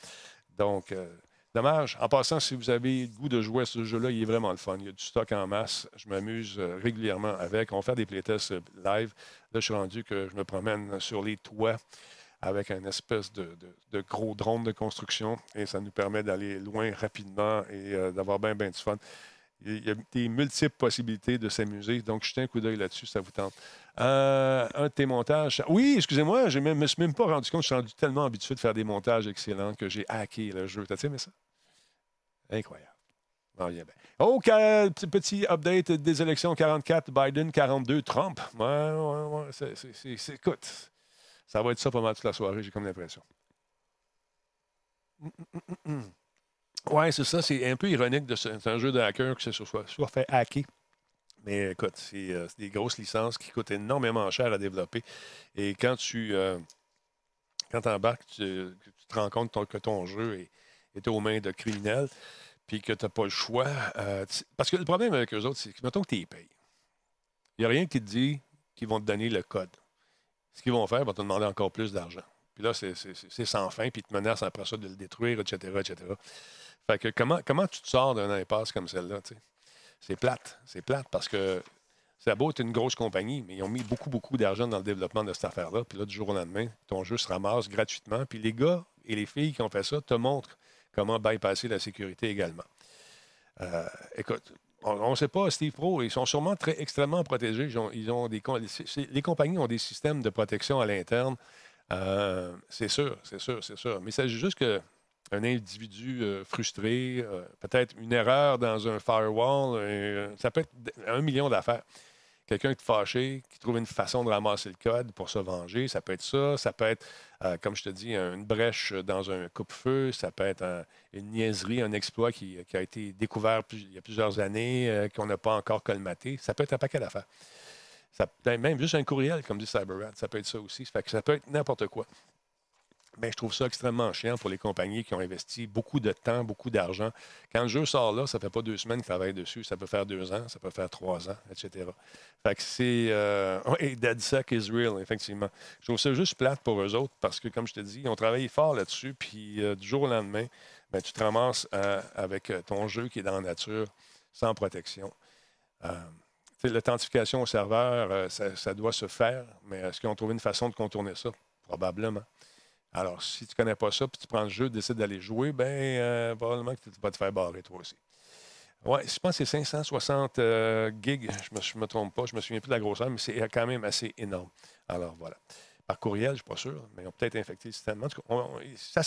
Donc, euh, dommage. En passant, si vous avez le goût de jouer à ce jeu-là, il est vraiment le fun. Il y a du stock en masse. Je m'amuse régulièrement avec. On faire des playtests live. Là, je suis rendu que je me promène sur les toits avec un espèce de, gros drone de construction et ça nous permet d'aller loin rapidement et d'avoir bien, bien du fun. Il y a des multiples possibilités de s'amuser, donc jetez un coup d'œil là-dessus, ça vous tente. Euh, un de tes montages. Oui, excusez-moi, je ne me suis même pas rendu compte, je suis rendu tellement habitué de faire des montages excellents que j'ai hacké le jeu. T'as aimé ça? Incroyable. A bien. OK, petit, update des élections 44, Biden 42, Trump. Ouais, ouais, ouais. c'est- écoute, ça va être ça mal toute la soirée, j'ai comme l'impression. Oui, c'est ça. C'est un peu ironique. de ce- un jeu de hacker qui se soit, soit fait hacker. Mais écoute, c'est euh, c'est des grosses licences qui coûtent énormément cher à développer. Et quand tu euh, quand embarques, tu, que tu te rends compte que ton jeu est, est aux mains de criminels, puis que tu n'as pas le choix. euh, parce que le problème avec eux autres, c'est que mettons que tu les payes. Il n'y a rien qui te dit qu'ils vont te donner le code. Ce qu'ils vont faire, ils vont te demander encore plus d'argent. Puis là, c'est sans fin, puis ils te menacent après ça de le détruire, etc., etc. Fait que comment, comment tu te sors d'une impasse comme celle-là? C'est plate. C'est plate parce que c'est beau une grosse compagnie, mais ils ont mis beaucoup, beaucoup d'argent dans le développement de cette affaire-là. Puis là, du jour au lendemain, ton jeu se ramasse gratuitement. Puis les gars et les filles qui ont fait ça te montrent comment bypasser la sécurité également. Euh, écoute, on ne sait pas, Steve Pro, ils sont sûrement très extrêmement protégés. Ils ont, des, les compagnies ont des systèmes de protection à l'interne. Euh, c'est sûr, c'est sûr, c'est sûr. Mais il s'agit juste que un individu euh, frustré, euh, peut-être une erreur dans un firewall, ça peut être un million d'affaires. quelqu'un qui est fâché, qui trouve une façon de ramasser le code pour se venger. Ça peut être ça. Ça peut être, euh, comme je te dis, une brèche dans un coupe-feu. Ça peut être un- une niaiserie, un exploit qui, a été découvert il y a plusieurs années, qu'on n'a pas encore colmaté. Ça peut être un paquet d'affaires. Ça peut être même juste un courriel, comme dit CyberRat. Ça peut être ça aussi. Ça peut être n'importe quoi. Mais je trouve ça extrêmement chiant pour les compagnies qui ont investi beaucoup de temps, beaucoup d'argent. Quand le jeu sort là, ça fait pas deux semaines qu'ils travaillent dessus. Ça peut faire deux ans, ça peut faire trois ans, etc. Fait que c'est... Euh... Oui, DeadSec is real, effectivement. Je trouve ça juste plate pour eux autres parce que, comme je te dis, ils ont travaillé fort là-dessus. Puis euh, du jour au lendemain, ben, tu te ramasses euh, avec ton jeu qui est dans la nature, sans protection. L'authentification au serveur, ça doit se faire, mais est-ce qu'ils ont trouvé une façon de contourner ça? Probablement. Alors, si tu ne connais pas ça, puis tu prends le jeu, décides d'aller jouer, ben euh, probablement que tu vas te faire barrer toi aussi. Oui, je pense que c'est 560 euh, gigs, je ne me, trompe pas, je me souviens plus de la grosseur, mais c'est quand même assez énorme. Alors, voilà. Par courriel, je ne suis pas sûr, mais ils ont peut-être infecté le système. En tout cas, on- on-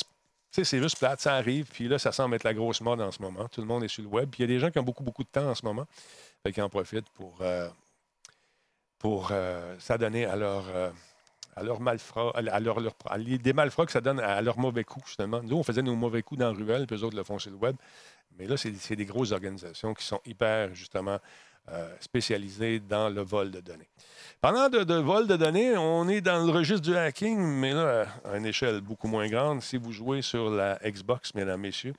tu c'est juste plate, ça arrive, puis là, ça semble être la grosse mode en ce moment. Tout le monde est sur le web, puis il y a des gens qui ont beaucoup, beaucoup de temps en ce moment, qu'ils en profitent pour, euh, pour s'adonner à leur, à leur malfrat, à leur, que ça donne à leur mauvais coups, justement. Nous, on faisait nos mauvais coups dans la ruelle, puis eux autres le font sur le web. Mais là, c'est des grosses organisations qui sont hyper, justement, euh, spécialisées dans le vol de données. Parlant de, vol de données, on est dans le registre du hacking, mais là, à une échelle beaucoup moins grande. Si vous jouez sur la Xbox, mesdames, messieurs,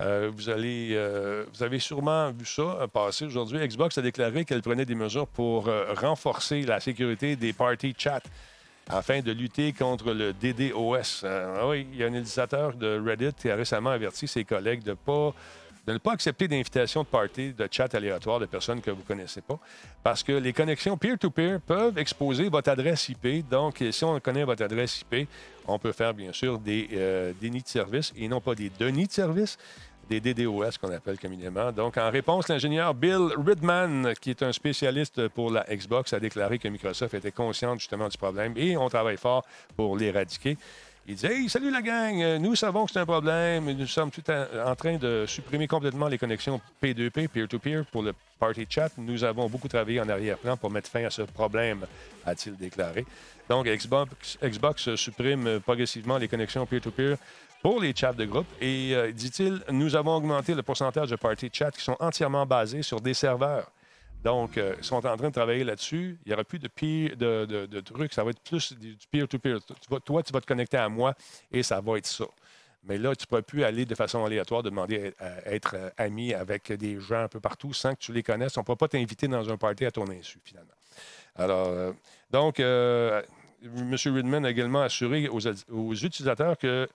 euh, vous, allez, euh, vous avez sûrement vu ça passer aujourd'hui. Xbox a déclaré qu'elle prenait des mesures pour renforcer la sécurité des party chats afin de lutter contre le DDoS. Euh, ah oui, il y a un utilisateur de Reddit qui a récemment averti ses collègues de ne pas accepter d'invitation de party, de chat aléatoire de personnes que vous ne connaissez pas, parce que les connexions peer-to-peer peuvent exposer votre adresse IP. Donc, si on connaît votre adresse IP, on peut faire, bien sûr, des euh, de service et non pas des denis de service des DDoS qu'on appelle communément. Donc, en réponse, l'ingénieur Bill Ridman, qui est un spécialiste pour la Xbox, a déclaré que Microsoft était consciente justement du problème et on travaille fort pour l'éradiquer. Il dit Hey, salut la gang, Euh, nous savons que c'est un problème. Nous sommes tout en train de supprimer complètement les connexions P2P, peer-to-peer, pour le party chat. Nous avons beaucoup travaillé en arrière-plan pour mettre fin à ce problème, a-t-il déclaré. Donc, Xbox, Xbox supprime progressivement les connexions peer-to-peer pour les chats de groupe. Et, euh, dit-il, nous avons augmenté le pourcentage de party chats qui sont entièrement basés sur des serveurs. Donc, euh, ils sont en train de travailler là-dessus. Il n'y aura plus de, peer, de, trucs. Ça va être plus du peer-to-peer. Toi, tu vas te connecter à moi et ça va être ça. Mais là, tu ne pourras plus aller de façon aléatoire, demander à, être euh, ami avec des gens un peu partout sans que tu les connaisses. On ne pourra pas t'inviter dans un party à ton insu, finalement. Alors, donc, M. Ridman a également assuré aux utilisateurs que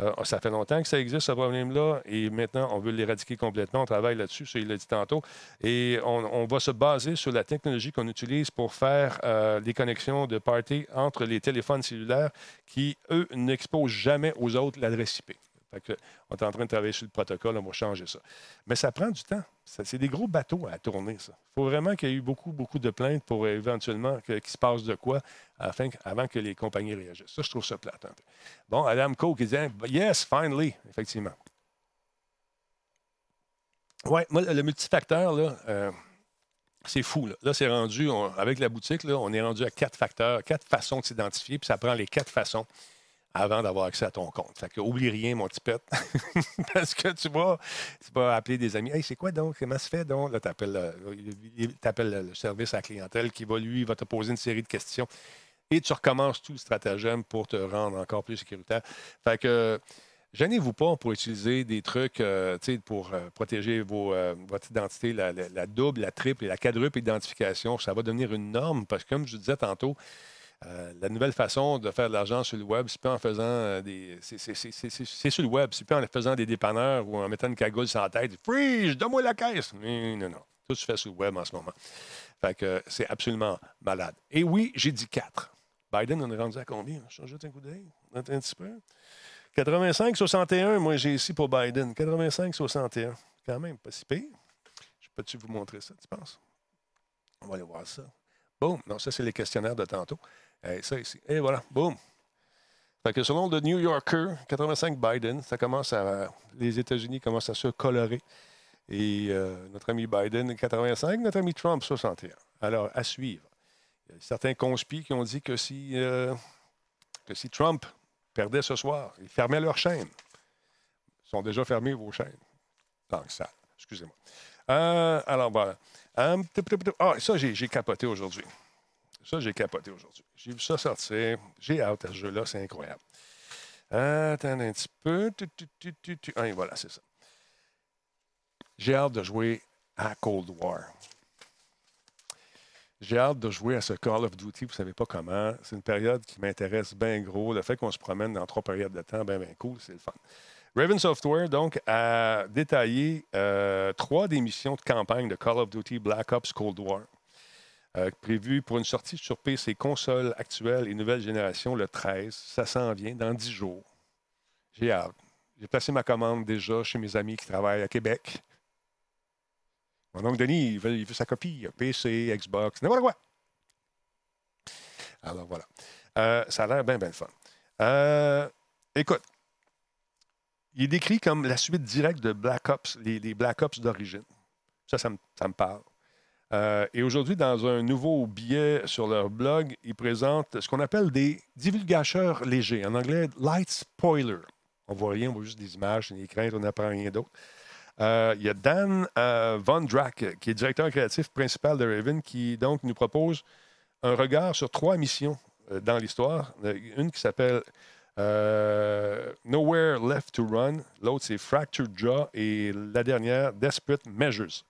euh, ça fait longtemps que ça existe, ce problème-là, et maintenant, on veut l'éradiquer complètement. On travaille là-dessus, ça, il l'a dit tantôt. Et on, va se baser sur la technologie qu'on utilise pour faire euh, les connexions de party entre les téléphones cellulaires qui, eux, n'exposent jamais aux autres l'adresse IP. Fait on est en train de travailler sur le protocole, on va changer ça. Mais ça prend du temps. C'est des gros bateaux à tourner. Il faut vraiment qu'il y ait eu beaucoup, beaucoup de plaintes pour éventuellement qu'il se passe de quoi avant que les compagnies réagissent. Ça, je trouve ça plate. Bon, Adam Coe qui dit Yes, finally, effectivement. Oui, moi, le multifacteur, là, euh, c'est fou. Là, c'est rendu, avec la boutique, on est rendu à quatre facteurs, quatre façons de s'identifier, puis ça prend les quatre façons avant d'avoir accès à ton compte. Fait que oublie rien, mon petit pet. Parce que tu vas, tu vas appeler des amis. Hey, c'est quoi donc? Comment se fait donc? Là, tu appelles, le service à la clientèle qui va, lui, va te poser une série de questions. Et tu recommences tout le stratagème pour te rendre encore plus sécuritaire. Fait que gênez-vous pas pour utiliser des trucs euh, pour euh, protéger vos, euh, votre identité, la, la- la double, la triple et la quadruple identification. Ça va devenir une norme parce que, comme je disais tantôt, euh, la nouvelle façon de faire de l'argent sur le web, c'est pas en faisant euh, des. c'est- sur le web, c'est pas en faisant des dépanneurs ou en mettant une cagoule sur la tête. Freeze, donne-moi la caisse. Non, non, non. Tout se fait sur le web en ce moment. Fait que c'est absolument malade. Et oui, j'ai dit 4. Biden, on est rendu à combien? Je jette un coup d'œil. Un petit peu. 85-61, moi j'ai ici pour Biden. 85-61. Quand même, pas si pire. Je peux-tu vous montrer ça, tu penses? On va aller voir ça. Boum. Non, ça, c'est les questionnaires de tantôt. Eh, ça ici. Et voilà. Boum. Fait que selon le New Yorker, 85 Biden, ça commence à. Les États-Unis commencent à se colorer. Et euh, notre ami Biden, 85, notre ami Trump, 61. Alors, à suivre. Certains conspis qui ont dit que si, euh, que si Trump perdait ce soir, ils fermaient leurs chaînes. Ils sont déjà fermés, vos chaînes. Que ça. Excusez-moi. Euh, alors, voilà. Ah, ça, j'ai capoté aujourd'hui. Ça, j'ai capoté aujourd'hui. J'ai vu ça sortir. J'ai hâte à ce jeu-là. C'est incroyable. Attends un petit peu. Ah, voilà, c'est ça. J'ai hâte de jouer à Cold War. J'ai hâte de jouer à ce Call of Duty, vous ne savez pas comment. C'est une période qui m'intéresse bien gros. Le fait qu'on se promène dans trois périodes de temps, bien, bien cool, c'est le fun. Raven Software, donc, a détaillé euh, trois des missions de campagne de Call of Duty Black Ops Cold War, euh, prévues pour une sortie sur PC, consoles actuelles et nouvelle génération le 13. Ça s'en vient dans 10 jours. J'ai hâte. J'ai placé ma commande déjà chez mes amis qui travaillent à Québec. Mon oncle Denis, il veut, il sa copie. PC, Xbox, n'importe quoi. Alors voilà. Euh, ça a l'air bien, bien fun. Euh, écoute, il est décrit comme la suite directe de Black Ops, les, Black Ops d'origine. Ça, ça me parle. Euh, et aujourd'hui, dans un nouveau billet sur leur blog, ils présentent ce qu'on appelle des divulgateurs légers. En anglais, light spoiler. On voit rien, on voit juste des images, des craintes, on n'apprend rien d'autre. Euh, il y a Dan euh, Von Drack, qui est directeur créatif principal de Raven, qui donc nous propose un regard sur trois missions euh, dans l'histoire. Une qui s'appelle Nowhere Left to Run, l'autre c'est Fractured Jaw et la dernière Desperate Measures.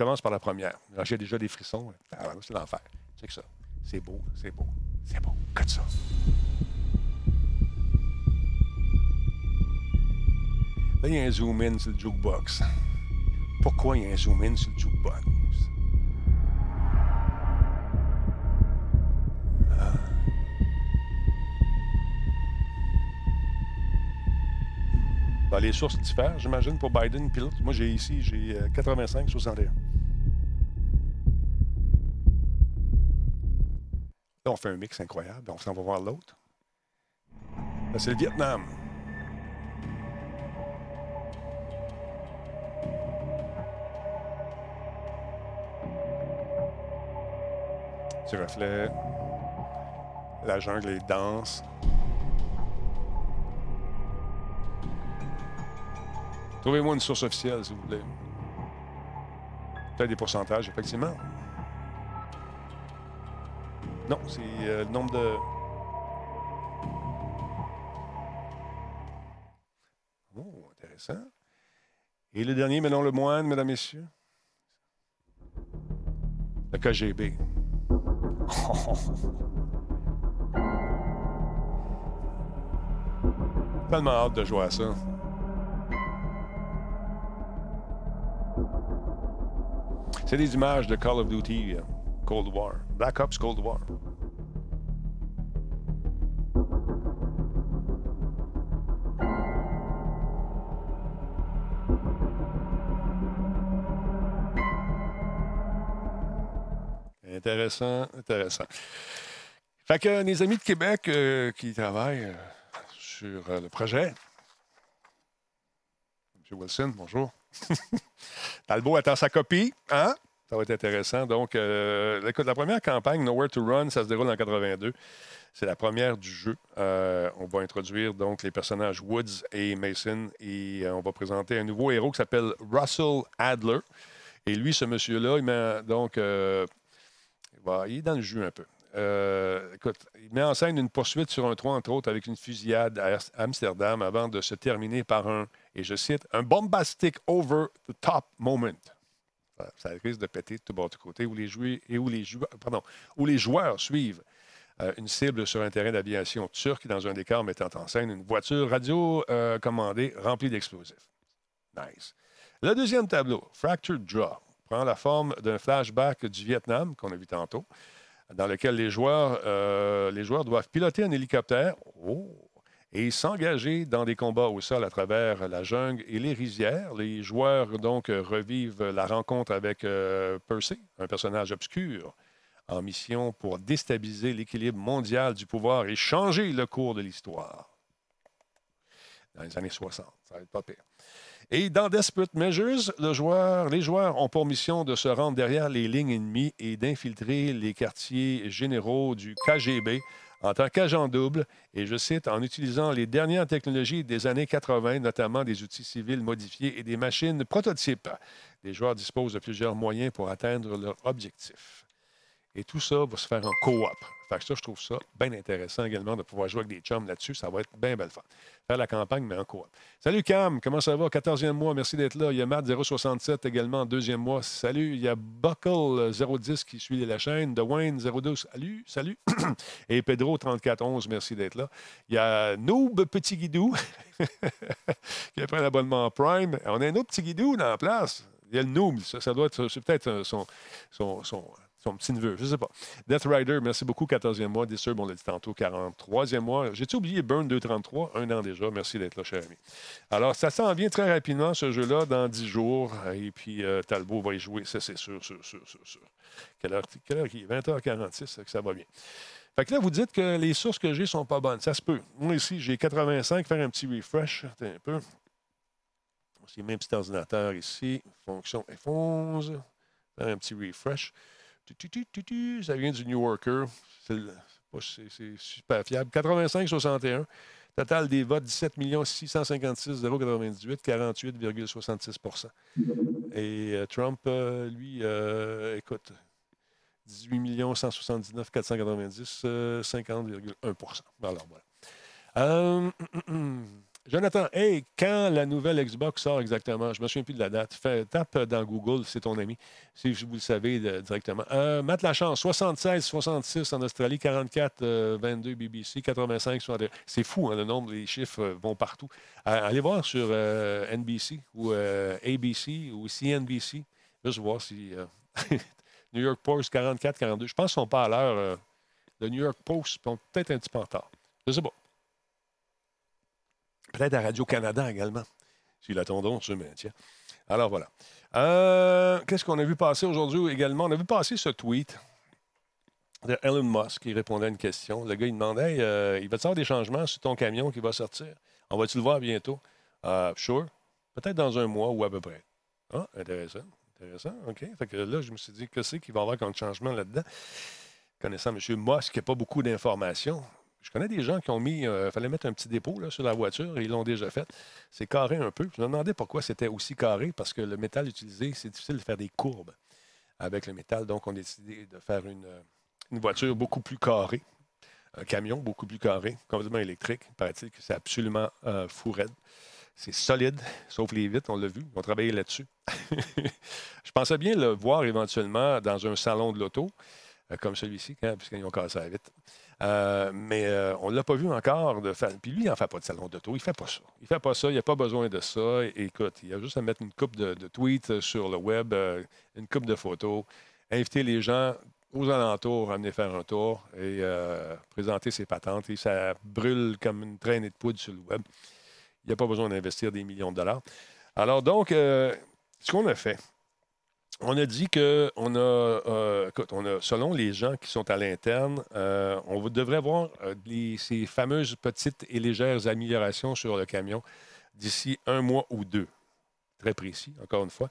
Commence par la première. J'ai déjà des frissons. Ah, c'est l'enfer. C'est que ça. C'est beau, c'est beau, c'est beau. Cut ça. Là, il y a un zoom in sur le jukebox. Pourquoi il y a un zoom in sur le jukebox? Dans les sources diffèrent, j'imagine, pour Biden puis. Moi, j'ai ici, j'ai euh, 85-61. On fait un mix incroyable. On s'en va voir l'autre. C'est le Vietnam. Petit reflet. La jungle est dense. Trouvez-moi une source officielle, si vous voulez. Peut-être des pourcentages, effectivement. Non, c'est euh, le nombre de. Oh, intéressant. Et le dernier, mais non le moindre, mesdames, messieurs? Le KGB. Tellement hâte de jouer à ça. C'est des images de Call of Duty euh, Cold War. Black Ops Cold War. Intéressant, intéressant. Fait que les amis de Québec euh, qui travaillent euh, sur euh, le projet. M. Wilson, bonjour. Talbot attend sa copie. Hein? Ça va être intéressant. Donc, euh, écoute, la première campagne, Nowhere to Run, ça se déroule en 82. C'est la première du jeu. Euh, on va introduire donc les personnages Woods et Mason et euh, on va présenter un nouveau héros qui s'appelle Russell Adler. Et lui, ce monsieur-là, il met donc il, est dans le jeu un peu. Euh, écoute, il met en scène une poursuite sur un toit, entre autres, avec une fusillade à Ams- Amsterdam avant de se terminer par un, et je cite, un bombastic over-the-top moment. Ça, risque de péter de tout bord de côté, où les, joueurs, et où les, joueurs, suivent euh, une cible sur un terrain d'aviation turc dans un décor mettant en scène une voiture radio euh, remplie d'explosifs. Nice. Le deuxième tableau, Fractured Draw, prend la forme d'un flashback du Vietnam qu'on a vu tantôt, dans lequel les joueurs, euh, les joueurs doivent piloter un hélicoptère oh, et s'engager dans des combats au sol à travers la jungle et les rizières. Les joueurs donc revivent la rencontre avec euh, Percy, un personnage obscur en mission pour déstabiliser l'équilibre mondial du pouvoir et changer le cours de l'histoire. Dans les années 60, ça va être pas pire. Et dans Desperate Measures, les joueurs ont pour mission de se rendre derrière les lignes ennemies et d'infiltrer les quartiers généraux du KGB en tant qu'agent double, et je cite, en utilisant les dernières technologies des années 80, notamment des outils civils modifiés et des machines prototypes. Les joueurs disposent de plusieurs moyens pour atteindre leur objectif. Et tout ça va se faire en coop. Fait que ça, je trouve ça bien intéressant également de pouvoir jouer avec des chums là-dessus. Ça va être bien belle. Faire la campagne, mais en coop. Salut Cam, comment ça va? 14e mois, merci d'être là. Il y a Matt 067 également, deuxième mois. Salut. Il y a Buckle 010 qui suit la chaîne. Dwayne 02, salut, salut. Et Pedro 3411, merci d'être là. Il y a Noob Petit Guidou qui a pris l'abonnement Prime. On a un autre Petit Guidou dans la place. Il y a le Noob, ça, ça doit être, peut-être son, son, son son petit neveu, je ne sais pas. Death Rider, merci beaucoup, 14e mois. Disturb, on l'a dit tantôt, 43e mois. J'ai-tu oublié Burn 233? Un an déjà. Merci d'être là, cher ami. Alors, ça s'en vient très rapidement, ce jeu-là, dans 10 jours. Et puis, euh, Talbot va y jouer, ça, c'est sûr, sûr, sûr, sûr, sûr. Quelle heure, quelle est? 20h46, ça va bien. Fait que là, vous dites que les sources que j'ai sont pas bonnes. Ça se peut. Moi, ici, j'ai 85. Faire un petit refresh. Attends un peu. C'est le même petit ordinateur ici. Fonction F11. Faire un petit refresh. Ça vient du New Worker. C'est super fiable. 85-61. Total des votes, 17 656 098, 48,66% Et euh, Trump, euh, lui, euh, écoute, 18 179 490, 50,1% Alors voilà. Jonathan, hey, quand la nouvelle Xbox sort exactement? Je me souviens plus de la date. Fais, tape dans Google, c'est ton ami, si vous le savez directement. Euh, Matt Lachance, 76, 66 en Australie, 44, 22 BBC, 85, 61. C'est fou, hein, le nombre, les chiffres euh, vont partout. Euh, allez voir sur euh, NBC ou ABC ou CNBC. Juste voir si. New York Post, 44, 42. Je pense qu'ils sont pas à l'heure. le New York Post, peut-être un petit peu en retard. Je sais pas. Peut-être à Radio-Canada également, si la tendance se maintient. Alors voilà. Euh, qu'est-ce qu'on a vu passer aujourd'hui également? On a vu passer ce tweet de Elon Musk qui répondait à une question. Le gars, il demandait euh, il va y avoir des changements sur ton camion qui va sortir? On va-tu le voir bientôt? Uh, Sure. Peut-être dans un mois ou à peu près. Ah, intéressant. Intéressant. OK. Fait que là, je me suis dit, que c'est qu'il va y avoir comme changement là-dedans? Connaissant M. Musk, il n'y a pas beaucoup d'informations. Je connais des gens qui ont mis. Il euh, fallait mettre un petit dépôt là, sur la voiture et ils l'ont déjà fait. C'est carré un peu. Je me demandais pourquoi c'était aussi carré, parce que le métal utilisé, c'est difficile de faire des courbes avec le métal. Donc, on a décidé de faire une, euh, voiture beaucoup plus carrée. Un camion beaucoup plus carré, complètement électrique. Paraît-il que c'est absolument euh. C'est solide, sauf les vitres, on l'a vu. On travaillé là-dessus. Je pensais bien le voir éventuellement dans un salon de l'auto, comme celui-ci, hein, puisqu'ils ont cassé la vitre. Euh, mais euh, on ne l'a pas vu encore. Puis lui, il n'en fait pas de salon d'auto. Il ne fait pas ça. Il ne fait pas ça. Il n'a pas besoin de ça. écoute, il a juste à mettre une coupe de, tweets euh, sur le web, une coupe de photos, inviter les gens aux alentours à venir faire un tour et présenter ses patentes. Et ça brûle comme une traînée de poudre sur le web. Il n'y a pas besoin d'investir des millions de dollars. Alors donc, ce qu'on a fait, on a dit que euh, a, selon les gens qui sont à l'interne, euh, on devrait voir euh, ces fameuses petites et légères améliorations sur le camion d'ici un mois ou deux. Très précis, encore une fois.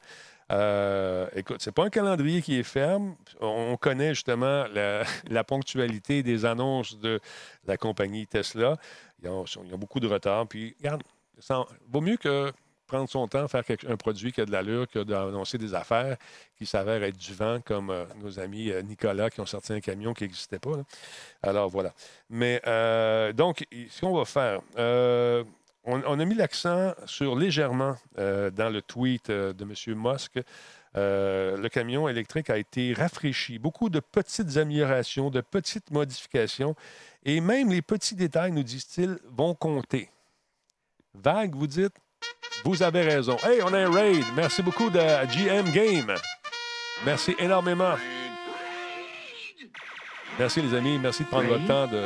écoute, c'est pas un calendrier qui est ferme. On connaît justement la, ponctualité des annonces de la compagnie Tesla. Ils ont, ils beaucoup de retard. Puis, regarde, ça vaut mieux que prendre son temps, faire un produit qui a de l'allure, qui a d'annoncer des affaires qui s'avèrent être du vent, comme euh, nos amis euh, Nicolas qui ont sorti un camion qui n'existait pas. Alors voilà. Mais euh, donc, ce qu'on va faire, on, a mis l'accent sur légèrement dans le tweet de M. Musk. le camion électrique a été rafraîchi. Beaucoup de petites améliorations, de petites modifications. Et même les petits détails, nous disent-ils, vont compter. Vague, vous dites? Vous avez raison. Hey, on a un raid. Merci beaucoup de GM Game. Merci énormément. Merci les amis. Merci de prendre votre temps de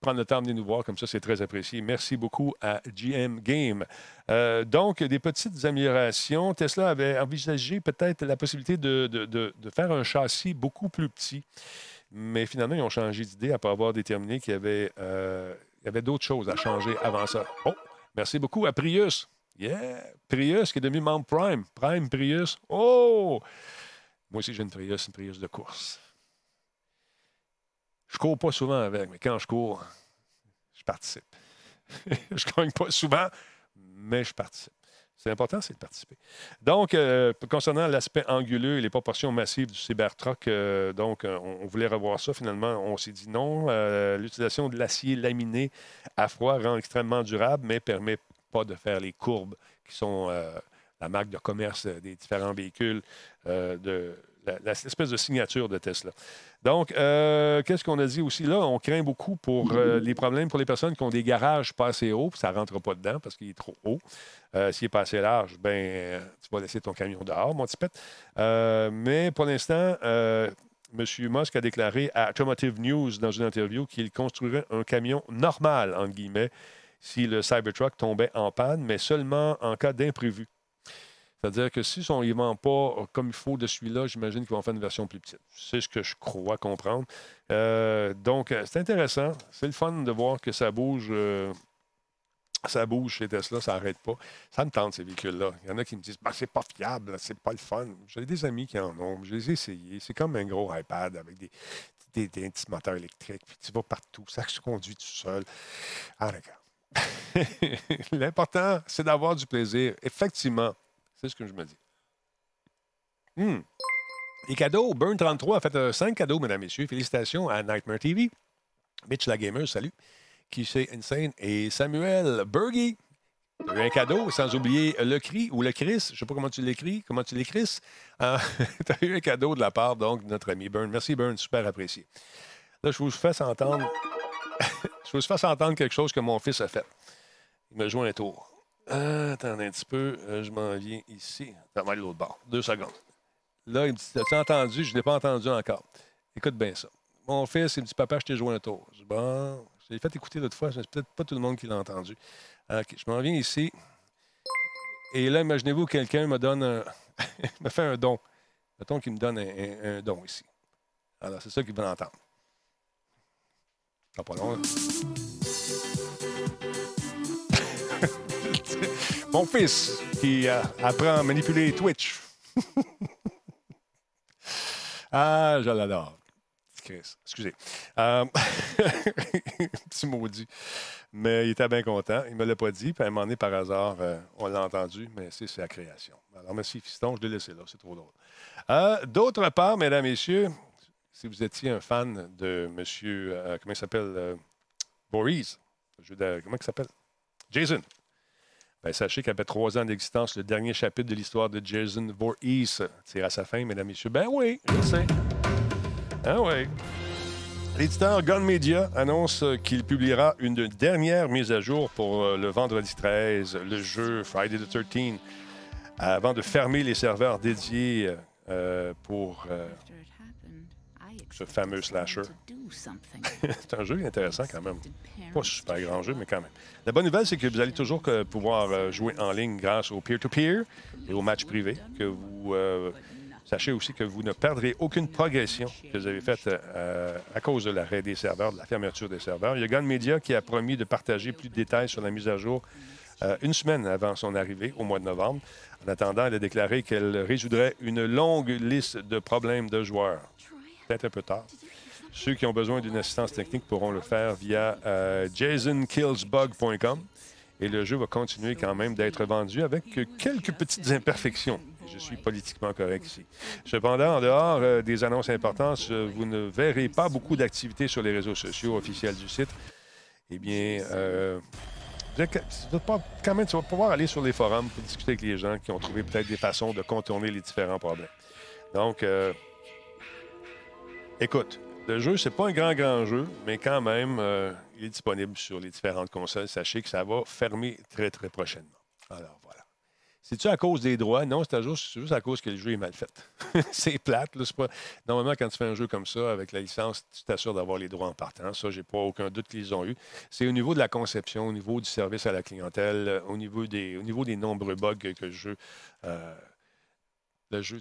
prendre le temps de venir nous voir comme ça, c'est très apprécié. Merci beaucoup à GM Game. Euh, donc, des petites améliorations. Tesla avait envisagé peut-être la possibilité de, de, faire un châssis beaucoup plus petit, mais finalement, ils ont changé d'idée après avoir déterminé qu'il y avait, euh, avait d'autres choses à changer avant ça. Oh! Merci beaucoup à Prius. Yeah! Prius qui est devenu membre Prime. Prime Prius. Oh! Moi aussi, j'ai une Prius, une Prius de course. Je cours pas souvent avec, mais quand je cours, je participe. je gagne pas souvent, mais je participe. C'est important, c'est de participer. Donc, euh, concernant l'aspect anguleux et les proportions massives du Cybertruck, euh, donc, euh, on, voulait revoir ça. Finalement, on s'est dit non. L'utilisation de l'acier laminé à froid rend extrêmement durable, mais permet pas de faire les courbes qui sont la marque de commerce des différents véhicules, de l'espèce de signature de Tesla. Donc, euh, qu'est-ce qu'on a dit aussi là? On craint beaucoup pour euh, les problèmes pour les personnes qui ont des garages pas assez hauts, ça ne rentre pas dedans parce qu'il est trop haut. Euh, S'il est pas assez large, ben, tu vas laisser ton camion dehors, mon petit pet. Euh, mais pour l'instant, M. Musk a déclaré à Automotive News dans une interview qu'il construirait un camion normal, entre guillemets, si le Cybertruck tombait en panne, mais seulement en cas d'imprévu. C'est-à-dire que si on ne vend pas comme il faut de celui-là, j'imagine qu'ils vont faire une version plus petite. C'est ce que je crois comprendre. Euh, donc, euh, c'est intéressant. C'est le fun de voir que ça bouge. euh, ça bouge chez Tesla, ça n'arrête pas. Ça me tente, ces véhicules-là. Il y en a qui me disent bah, c'est pas fiable, c'est pas le fun. J'ai des amis qui en ont. Je les ai essayés. C'est comme un gros iPad avec des, petits moteurs électriques. Puis tu vas partout. Ça se conduit tout seul. Ah, d'accord. L'important, c'est d'avoir du plaisir. Effectivement, c'est ce que je me dis. Hmm. Les cadeaux, Burn33 a fait euh, cinq cadeaux, mesdames, messieurs. Félicitations à Nightmare TV. Mitch la Gamer, salut. Qui Insane et Samuel as eu un cadeau, sans oublier le cri ou le Chris. Je ne sais pas comment tu l'écris, comment tu l'écris. tu as eu un cadeau de la part donc, de notre ami Burn. Merci, Burn, super apprécié. Là, je vous fais entendre. je vous fais entendre quelque chose que mon fils a fait. Il me joue un tour. Euh, attendez un petit peu, euh, je m'en viens ici. Ça va aller l'autre bord. Deux secondes. Là, il me dit As-tu entendu? Je ne l'ai pas entendu encore. Écoute bien ça. Mon fils, il me dit Papa, je t'ai joué un tour. Je dis Bon, je l'ai fait écouter l'autre fois, c'est peut-être pas tout le monde qui l'a entendu. OK, je m'en viens ici. Et là, imaginez-vous, quelqu'un me donne un. me fait un don. Mettons qu'il me donne un, don ici. Alors, c'est ça qu'il va entendre. Ça pas long, hein? Mon fils qui euh, apprend à manipuler Twitch. ah, je l'adore. Chris. Excusez. Euh, Petit maudit. Mais il était bien content. Il ne me l'a pas dit. Puis à un moment donné, par hasard, euh, on l'a entendu. Mais c'est sa création. Alors, merci, fiston. Je l'ai laissé là. C'est trop drôle. D'autre part, mesdames, messieurs, si vous étiez un fan de monsieur, euh, comment il s'appelle, Boris, comment il s'appelle? Jason. Ben, sachez qu'après trois ans d'existence, le dernier chapitre de l'histoire de Jason Voorhees tire à sa fin, mesdames et messieurs. Ben oui, je sais. Ah oui. L'éditeur Gun Media annonce qu'il publiera une dernière mise à jour pour euh, le vendredi 13, le jeu Friday the 13, avant de fermer les serveurs dédiés euh, pour euh, ce fameux slasher. C'est un jeu intéressant quand même. Pas un super grand jeu, mais quand même. La bonne nouvelle, c'est que vous allez toujours que pouvoir euh, jouer en ligne grâce au peer-to-peer et au match privé. Que vous euh, sachez aussi que vous ne perdrez aucune progression que vous avez faite euh, à cause de l'arrêt des serveurs, de la fermeture des serveurs. Il y a Gun Media qui a promis de partager plus de détails sur la mise à jour euh, une semaine avant son arrivée au mois de novembre. En attendant, elle a déclaré qu'elle résoudrait une longue liste de problèmes de joueurs. Peut-être un peu tard. Ceux qui ont besoin d'une assistance technique pourront le faire via euh, jasonkillsbug.com. Et le jeu va continuer quand même d'être vendu avec quelques petites imperfections. Je suis politiquement correct ici. Cependant, en dehors euh, des annonces importantes, euh, vous ne verrez pas beaucoup d'activités sur les réseaux sociaux officiels du site. Eh bien, euh, pas- quand même, tu vas pouvoir aller sur les forums pour discuter avec les gens qui ont trouvé peut-être des façons de contourner les différents problèmes. Donc, euh, écoute, le jeu, c'est pas un grand, grand jeu, mais quand même, euh, il est disponible sur les différentes consoles. Sachez que ça va fermer très, très prochainement. Alors, voilà. C'est-tu à cause des droits? Non, c'est juste, à cause que le jeu est mal fait. c'est plate. Normalement, quand tu fais un jeu comme ça, avec la licence, tu t'assures d'avoir les droits en partant. Ça, j'ai pas aucun doute qu'ils ont eu. C'est au niveau de la conception, au niveau du service à la clientèle, euh, au niveau des, nombreux bugs que, le jeu... euh, le jeu,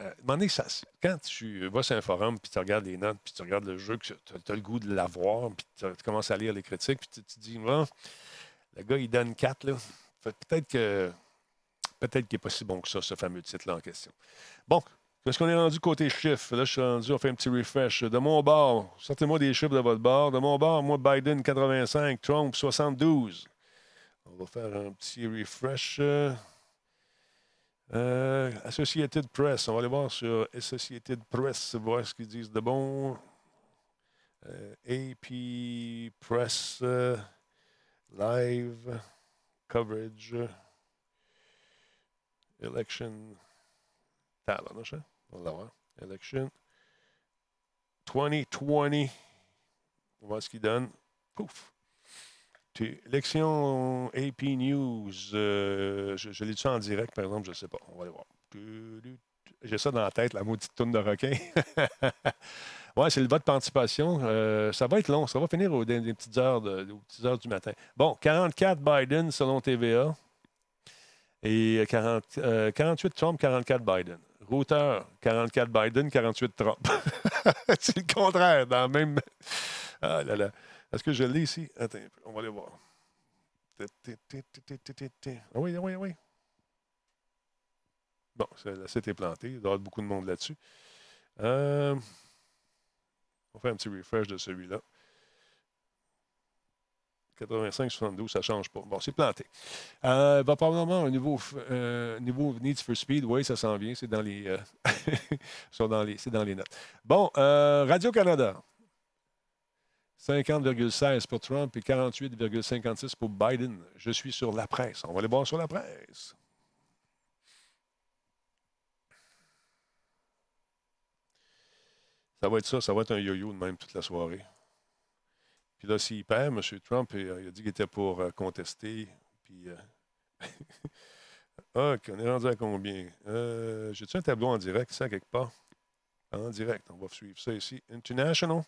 euh, ça- quand tu vas sur un forum, puis tu regardes les notes, puis tu regardes le jeu, tu as, le goût de l'avoir, puis tu, commences à lire les critiques, puis tu te dis, le gars, il donne 4, là. Peut-être que peut-être qu'il n'est pas si bon que ça, ce fameux titre-là en question. Bon, est-ce qu'on est rendu côté chiffres? Là, je suis rendu, on fait un petit refresh. De mon bord, sortez-moi des chiffres de votre bord. De mon bord, moi, Biden 85, Trump 72. On va faire un petit refresh. Euh, Associated Press, on va aller voir sur Associated Press, voir ce qu'ils disent de bon. Euh, AP Press euh, Live Coverage Election Tabarnouche, hein? On va voir. Election 2020. On va voir ce qu'il donne. Pouf. Élection AP News. euh, je je l'ai dit en direct, par exemple, je ne sais pas. On va aller voir. J'ai ça dans la tête, la maudite tourne de requin. ouais, c'est le vote par anticipation. Euh, ça va être long. Ça va finir aux, petites heures du matin. Bon, 44 Biden selon TVA. Et 40, euh, 48 Trump, 44 Biden. Routeur, 44 Biden, 48 Trump. c'est le contraire, dans le même. Ah là là. Est-ce que je l'ai ici? Attends, on va aller voir. Ah oui, ah oui, ah oui. Bon, le site est planté. Il y avoir beaucoup de monde là-dessus. Euh, on va faire un petit refresh de celui-là. 85-72, ça ne change pas. Bon, c'est planté. Euh, il va probablement un nouveau, euh, nouveau Need for Speed. Oui, ça s'en vient. C'est dans les, euh, dans dans les notes. Bon, Radio-Canada. 50,16 pour Trump et 48,56 pour Biden. Je suis sur la presse. On va aller voir sur la presse. Ça va être ça, ça va être un yo-yo de même toute la soirée. Puis là, s'il perd, M. Trump, il a il a dit qu'il était pour euh, contester. Puis. euh, OK, on est rendu à combien? Euh, J'ai-tu un tableau en direct, ça, quelque part? En direct, on va suivre ça ici. International.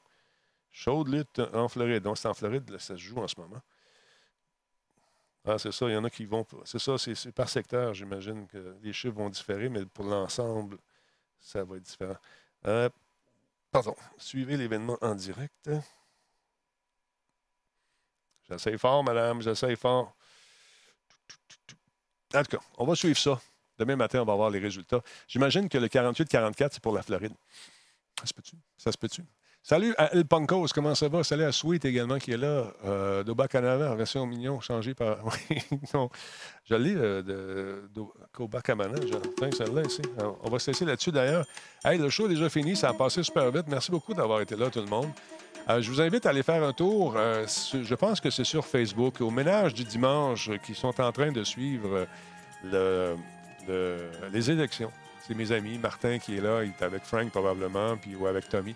Chaude lutte en Floride. Donc, c'est en Floride, ça se joue en ce moment. Ah, c'est ça, il y en a qui vont. C'est ça, c'est par secteur, j'imagine que les chiffres vont différer, mais pour l'ensemble, ça va être différent. Euh, pardon. Suivez l'événement en direct. J'essaye fort, madame, j'essaye fort. En tout cas, on va suivre ça. Demain matin, on va voir les résultats. J'imagine que le 48-44, c'est pour la Floride. Ça se peut-tu? Ça se peut-tu? Salut à El Pancos, comment ça va? Salut à Sweet également qui est là. Euh, Doba en version mignon, changé par. Oui, non. Je l'ai euh, de d'O- Koba Kamana. Je... Tiens, celle-là On va se laisser là-dessus d'ailleurs. Hey, le show est déjà fini, ça a passé super vite. Merci beaucoup d'avoir été là, tout le monde. Euh, je vous invite à aller faire un tour. euh, je pense que c'est sur Facebook, au ménage du dimanche, qui sont en train de suivre le- le- les élections. C'est mes amis. Martin qui est là, il est avec Frank probablement, puis ou avec Tommy.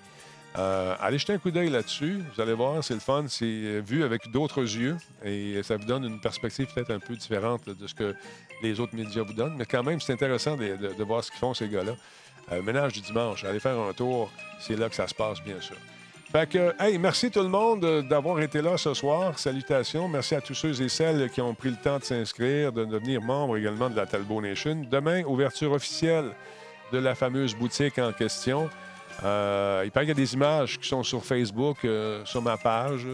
Euh, allez jeter un coup d'œil là-dessus. Vous allez voir, c'est le fun. C'est euh, vu avec d'autres yeux et ça vous donne une perspective peut-être un peu différente de ce que les autres médias vous donnent. Mais quand même, c'est intéressant de, voir ce qu'ils font, ces gars-là. Euh, ménage du dimanche, allez faire un tour. C'est là que ça se passe, bien sûr. Fait que, hey, merci tout le monde d'avoir été là ce soir. Salutations. Merci à tous ceux et celles qui ont pris le temps de s'inscrire, de devenir membres également de la Talbot Nation. Demain, ouverture officielle de la fameuse boutique en question. Euh, il paraît qu'il y a des images qui sont sur Facebook, euh, sur ma page.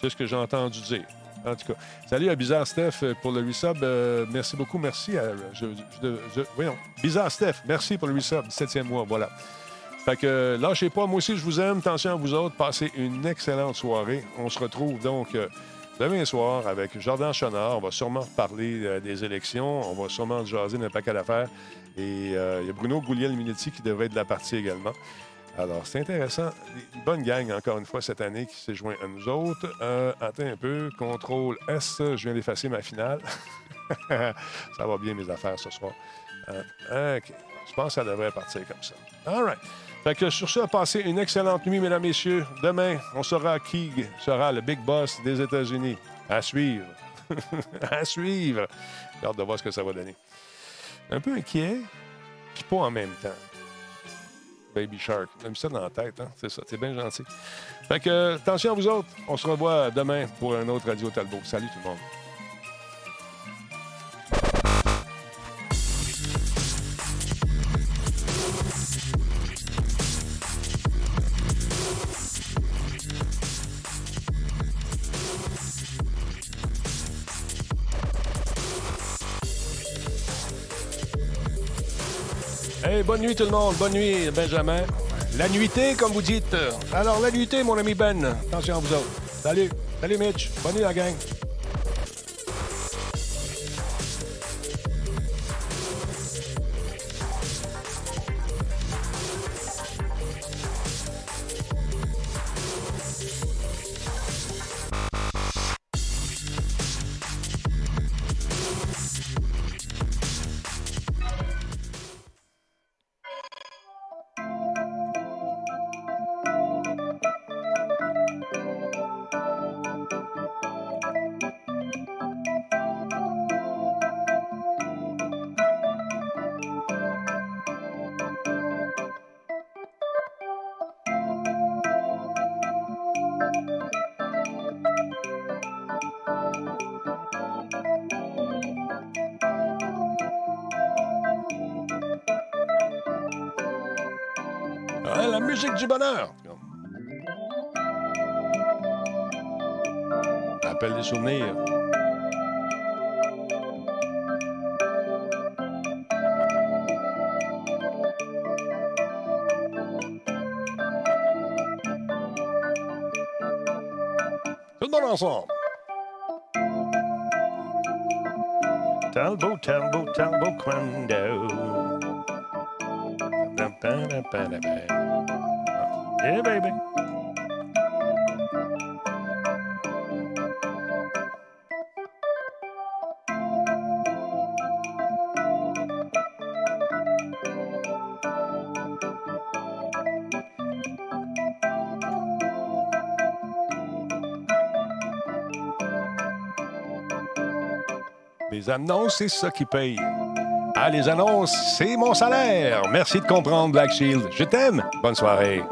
C'est ce que j'ai entendu dire. En tout cas, salut à Bizarre Steph euh, pour le resub. Merci beaucoup. Merci à. Voyons. Bizarre Steph, merci pour le resub. 17e mois, voilà. Fait que lâchez pas. Moi aussi, je vous aime. Attention à vous autres. Passez une excellente soirée. On se retrouve donc demain soir avec Jordan Chenard. On va sûrement parler euh, des élections. On va sûrement jaser d'un paquet d'affaires. Et euh, il y a Bruno Gouliel-Minetti qui devrait être de la partie également. Alors, c'est intéressant. Une bonne gang, encore une fois, cette année qui s'est joint à nous autres. Euh, attends un peu. Contrôle S. Je viens d'effacer ma finale. ça va bien, mes affaires, ce soir. OK. Je pense que ça devrait partir comme ça. All right. Fait que sur ce, passez une excellente nuit, mesdames, messieurs. Demain, on saura qui sera le big boss des États-Unis. À suivre. à suivre. J'ai hâte de voir ce que ça va donner. Un peu inquiet, puis pas en même temps. Baby Shark. J'ai mis ça dans la tête, hein? C'est ça, c'est bien gentil. Fait que, euh, attention à vous autres. On se revoit demain pour un autre Radio Talbot. Salut tout le monde. Bonne nuit tout le monde. Bonne nuit, Benjamin. La nuitée, comme vous dites. Alors, la nuitée, mon ami Ben. Attention à vous autres. Salut. Salut, Mitch. Bonne nuit, la gang. Ouais, la musique du bonheur. Rappelle des souvenirs. Tout le monde ensemble. Talbot, Talbot, Talbot, Quando. Yeah, baby. Les c'est ça qui paye. Ah, les annonces, c'est mon salaire. Merci de comprendre, Black Shield. Je t'aime. Bonne soirée.